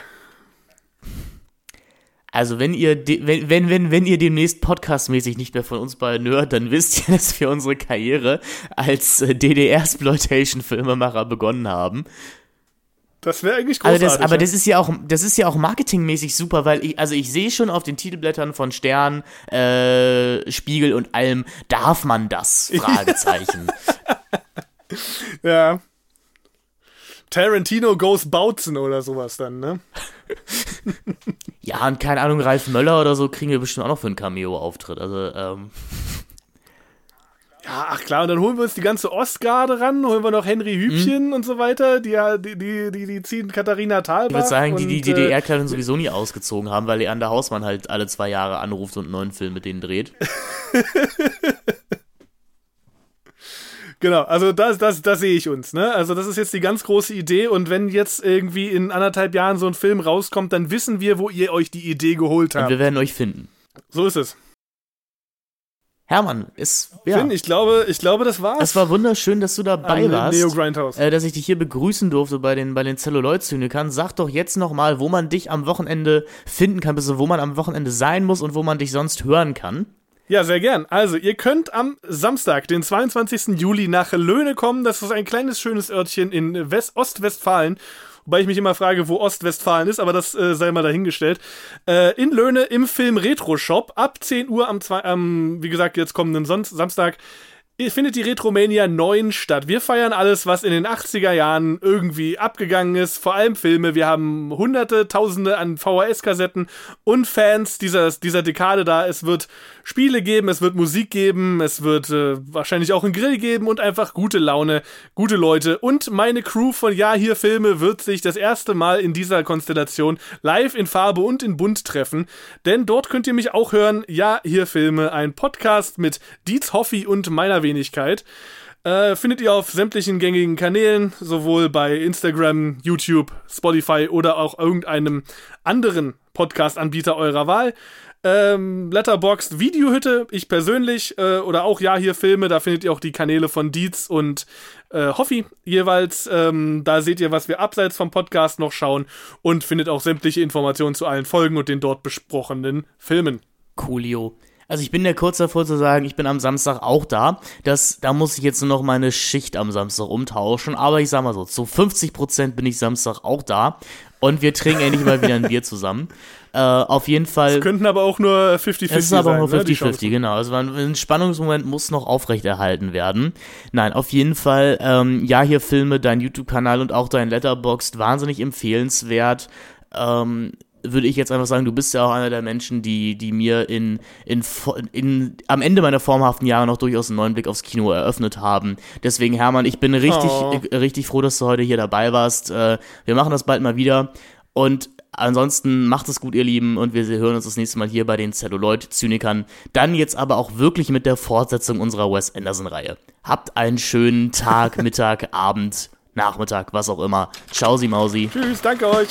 Also wenn ihr wenn, wenn, wenn, wenn ihr demnächst podcastmäßig nicht mehr von uns beiden hört, dann wisst ihr, dass wir unsere Karriere als äh, DDR-Exploitation-Filmemacher begonnen haben. Das wäre eigentlich großartig. Also das, aber das ist ja auch, das ist ja auch marketingmäßig super, weil ich, also ich sehe schon auf den Titelblättern von Stern, äh, Spiegel und allem, darf man das? Fragezeichen. ja. Tarantino goes Bautzen oder sowas dann, ne? ja, und keine Ahnung, Ralf Möller oder so kriegen wir bestimmt auch noch für einen Cameo-Auftritt. Also, ähm. Ja, ach klar, und dann holen wir uns die ganze Ostgarde ran, holen wir noch Henry Hübchen mhm. und so weiter, die, die, die, die, die ziehen Katharina Thalbach. Ich würde sagen, die die DDR-Kleidung äh, sowieso nie ausgezogen haben, weil Leander Hausmann halt alle zwei Jahre anruft und einen neuen Film mit denen dreht. Genau, also das, das, das sehe ich uns, ne? Also das ist jetzt die ganz große Idee und wenn jetzt irgendwie in anderthalb Jahren so ein Film rauskommt, dann wissen wir, wo ihr euch die Idee geholt habt. Und wir werden euch finden. So ist es. Hermann, ist ja. Finn, ich glaube, ich glaube, das war's. Es war wunderschön, dass du dabei An warst. Neo Grindhouse. Äh, dass ich dich hier begrüßen durfte bei den bei den Celluloid-Zynikern. Sag doch jetzt noch mal, wo man dich am Wochenende finden kann, bzw. wo man am Wochenende sein muss und wo man dich sonst hören kann. Ja, sehr gern. Also, ihr könnt am Samstag, den 22. Juli, nach Löhne kommen. Das ist ein kleines, schönes Örtchen in West Ostwestfalen. Wobei ich mich immer frage, wo Ostwestfalen ist, aber das äh, sei mal dahingestellt. Äh, in Löhne im Film Retro Shop ab 10 Uhr am, zwei, am wie gesagt, jetzt kommenden Son Samstag findet die Retromania 9 statt. Wir feiern alles, was in den 80er Jahren irgendwie abgegangen ist, vor allem Filme. Wir haben hunderte, tausende an VHS-Kassetten und Fans dieser, dieser Dekade da. Es wird Spiele geben, es wird Musik geben, es wird äh, wahrscheinlich auch einen Grill geben und einfach gute Laune, gute Leute. Und meine Crew von Ja, hier Filme wird sich das erste Mal in dieser Konstellation live in Farbe und in Bunt treffen. Denn dort könnt ihr mich auch hören. Ja, hier Filme, ein Podcast mit Dietz Hoffi und meiner Wenigkeit. Äh, findet ihr auf sämtlichen gängigen Kanälen, sowohl bei Instagram, YouTube, Spotify oder auch irgendeinem anderen Podcast-Anbieter eurer Wahl. Ähm, Letterboxd Videohütte, ich persönlich, äh, oder auch ja hier Filme, da findet ihr auch die Kanäle von Dietz und äh, Hoffi jeweils. Ähm, da seht ihr, was wir abseits vom Podcast noch schauen und findet auch sämtliche Informationen zu allen Folgen und den dort besprochenen Filmen. Coolio. Also ich bin ja kurz davor zu sagen, ich bin am Samstag auch da. Das, da muss ich jetzt nur noch meine Schicht am Samstag umtauschen. Aber ich sag mal so, zu 50% bin ich Samstag auch da. Und wir trinken endlich mal wieder ein Bier zusammen. Äh, auf jeden Fall. Es könnten aber auch nur 50-50 sein. Es ist aber auch nur ne, die 50-50, Chancen. genau. Also ein ein Spannungsmoment muss noch aufrechterhalten werden. Nein, auf jeden Fall, ähm, ja, hier Filme, dein YouTube-Kanal und auch dein Letterboxd, wahnsinnig empfehlenswert. Ähm, würde ich jetzt einfach sagen, du bist ja auch einer der Menschen, die, die mir in, in, in, am Ende meiner formhaften Jahre noch durchaus einen neuen Blick aufs Kino eröffnet haben. Deswegen, Hermann, ich bin richtig, Oh. richtig froh, dass du heute hier dabei warst. Äh, wir machen das bald mal wieder. Und ansonsten macht es gut, ihr Lieben, und wir hören uns das nächste Mal hier bei den Celluloid-Zynikern. Dann jetzt aber auch wirklich mit der Fortsetzung unserer Wes Anderson-Reihe. Habt einen schönen Tag, Mittag, Abend, Nachmittag, was auch immer. Ciao, Sie Mausi. Tschüss, danke euch.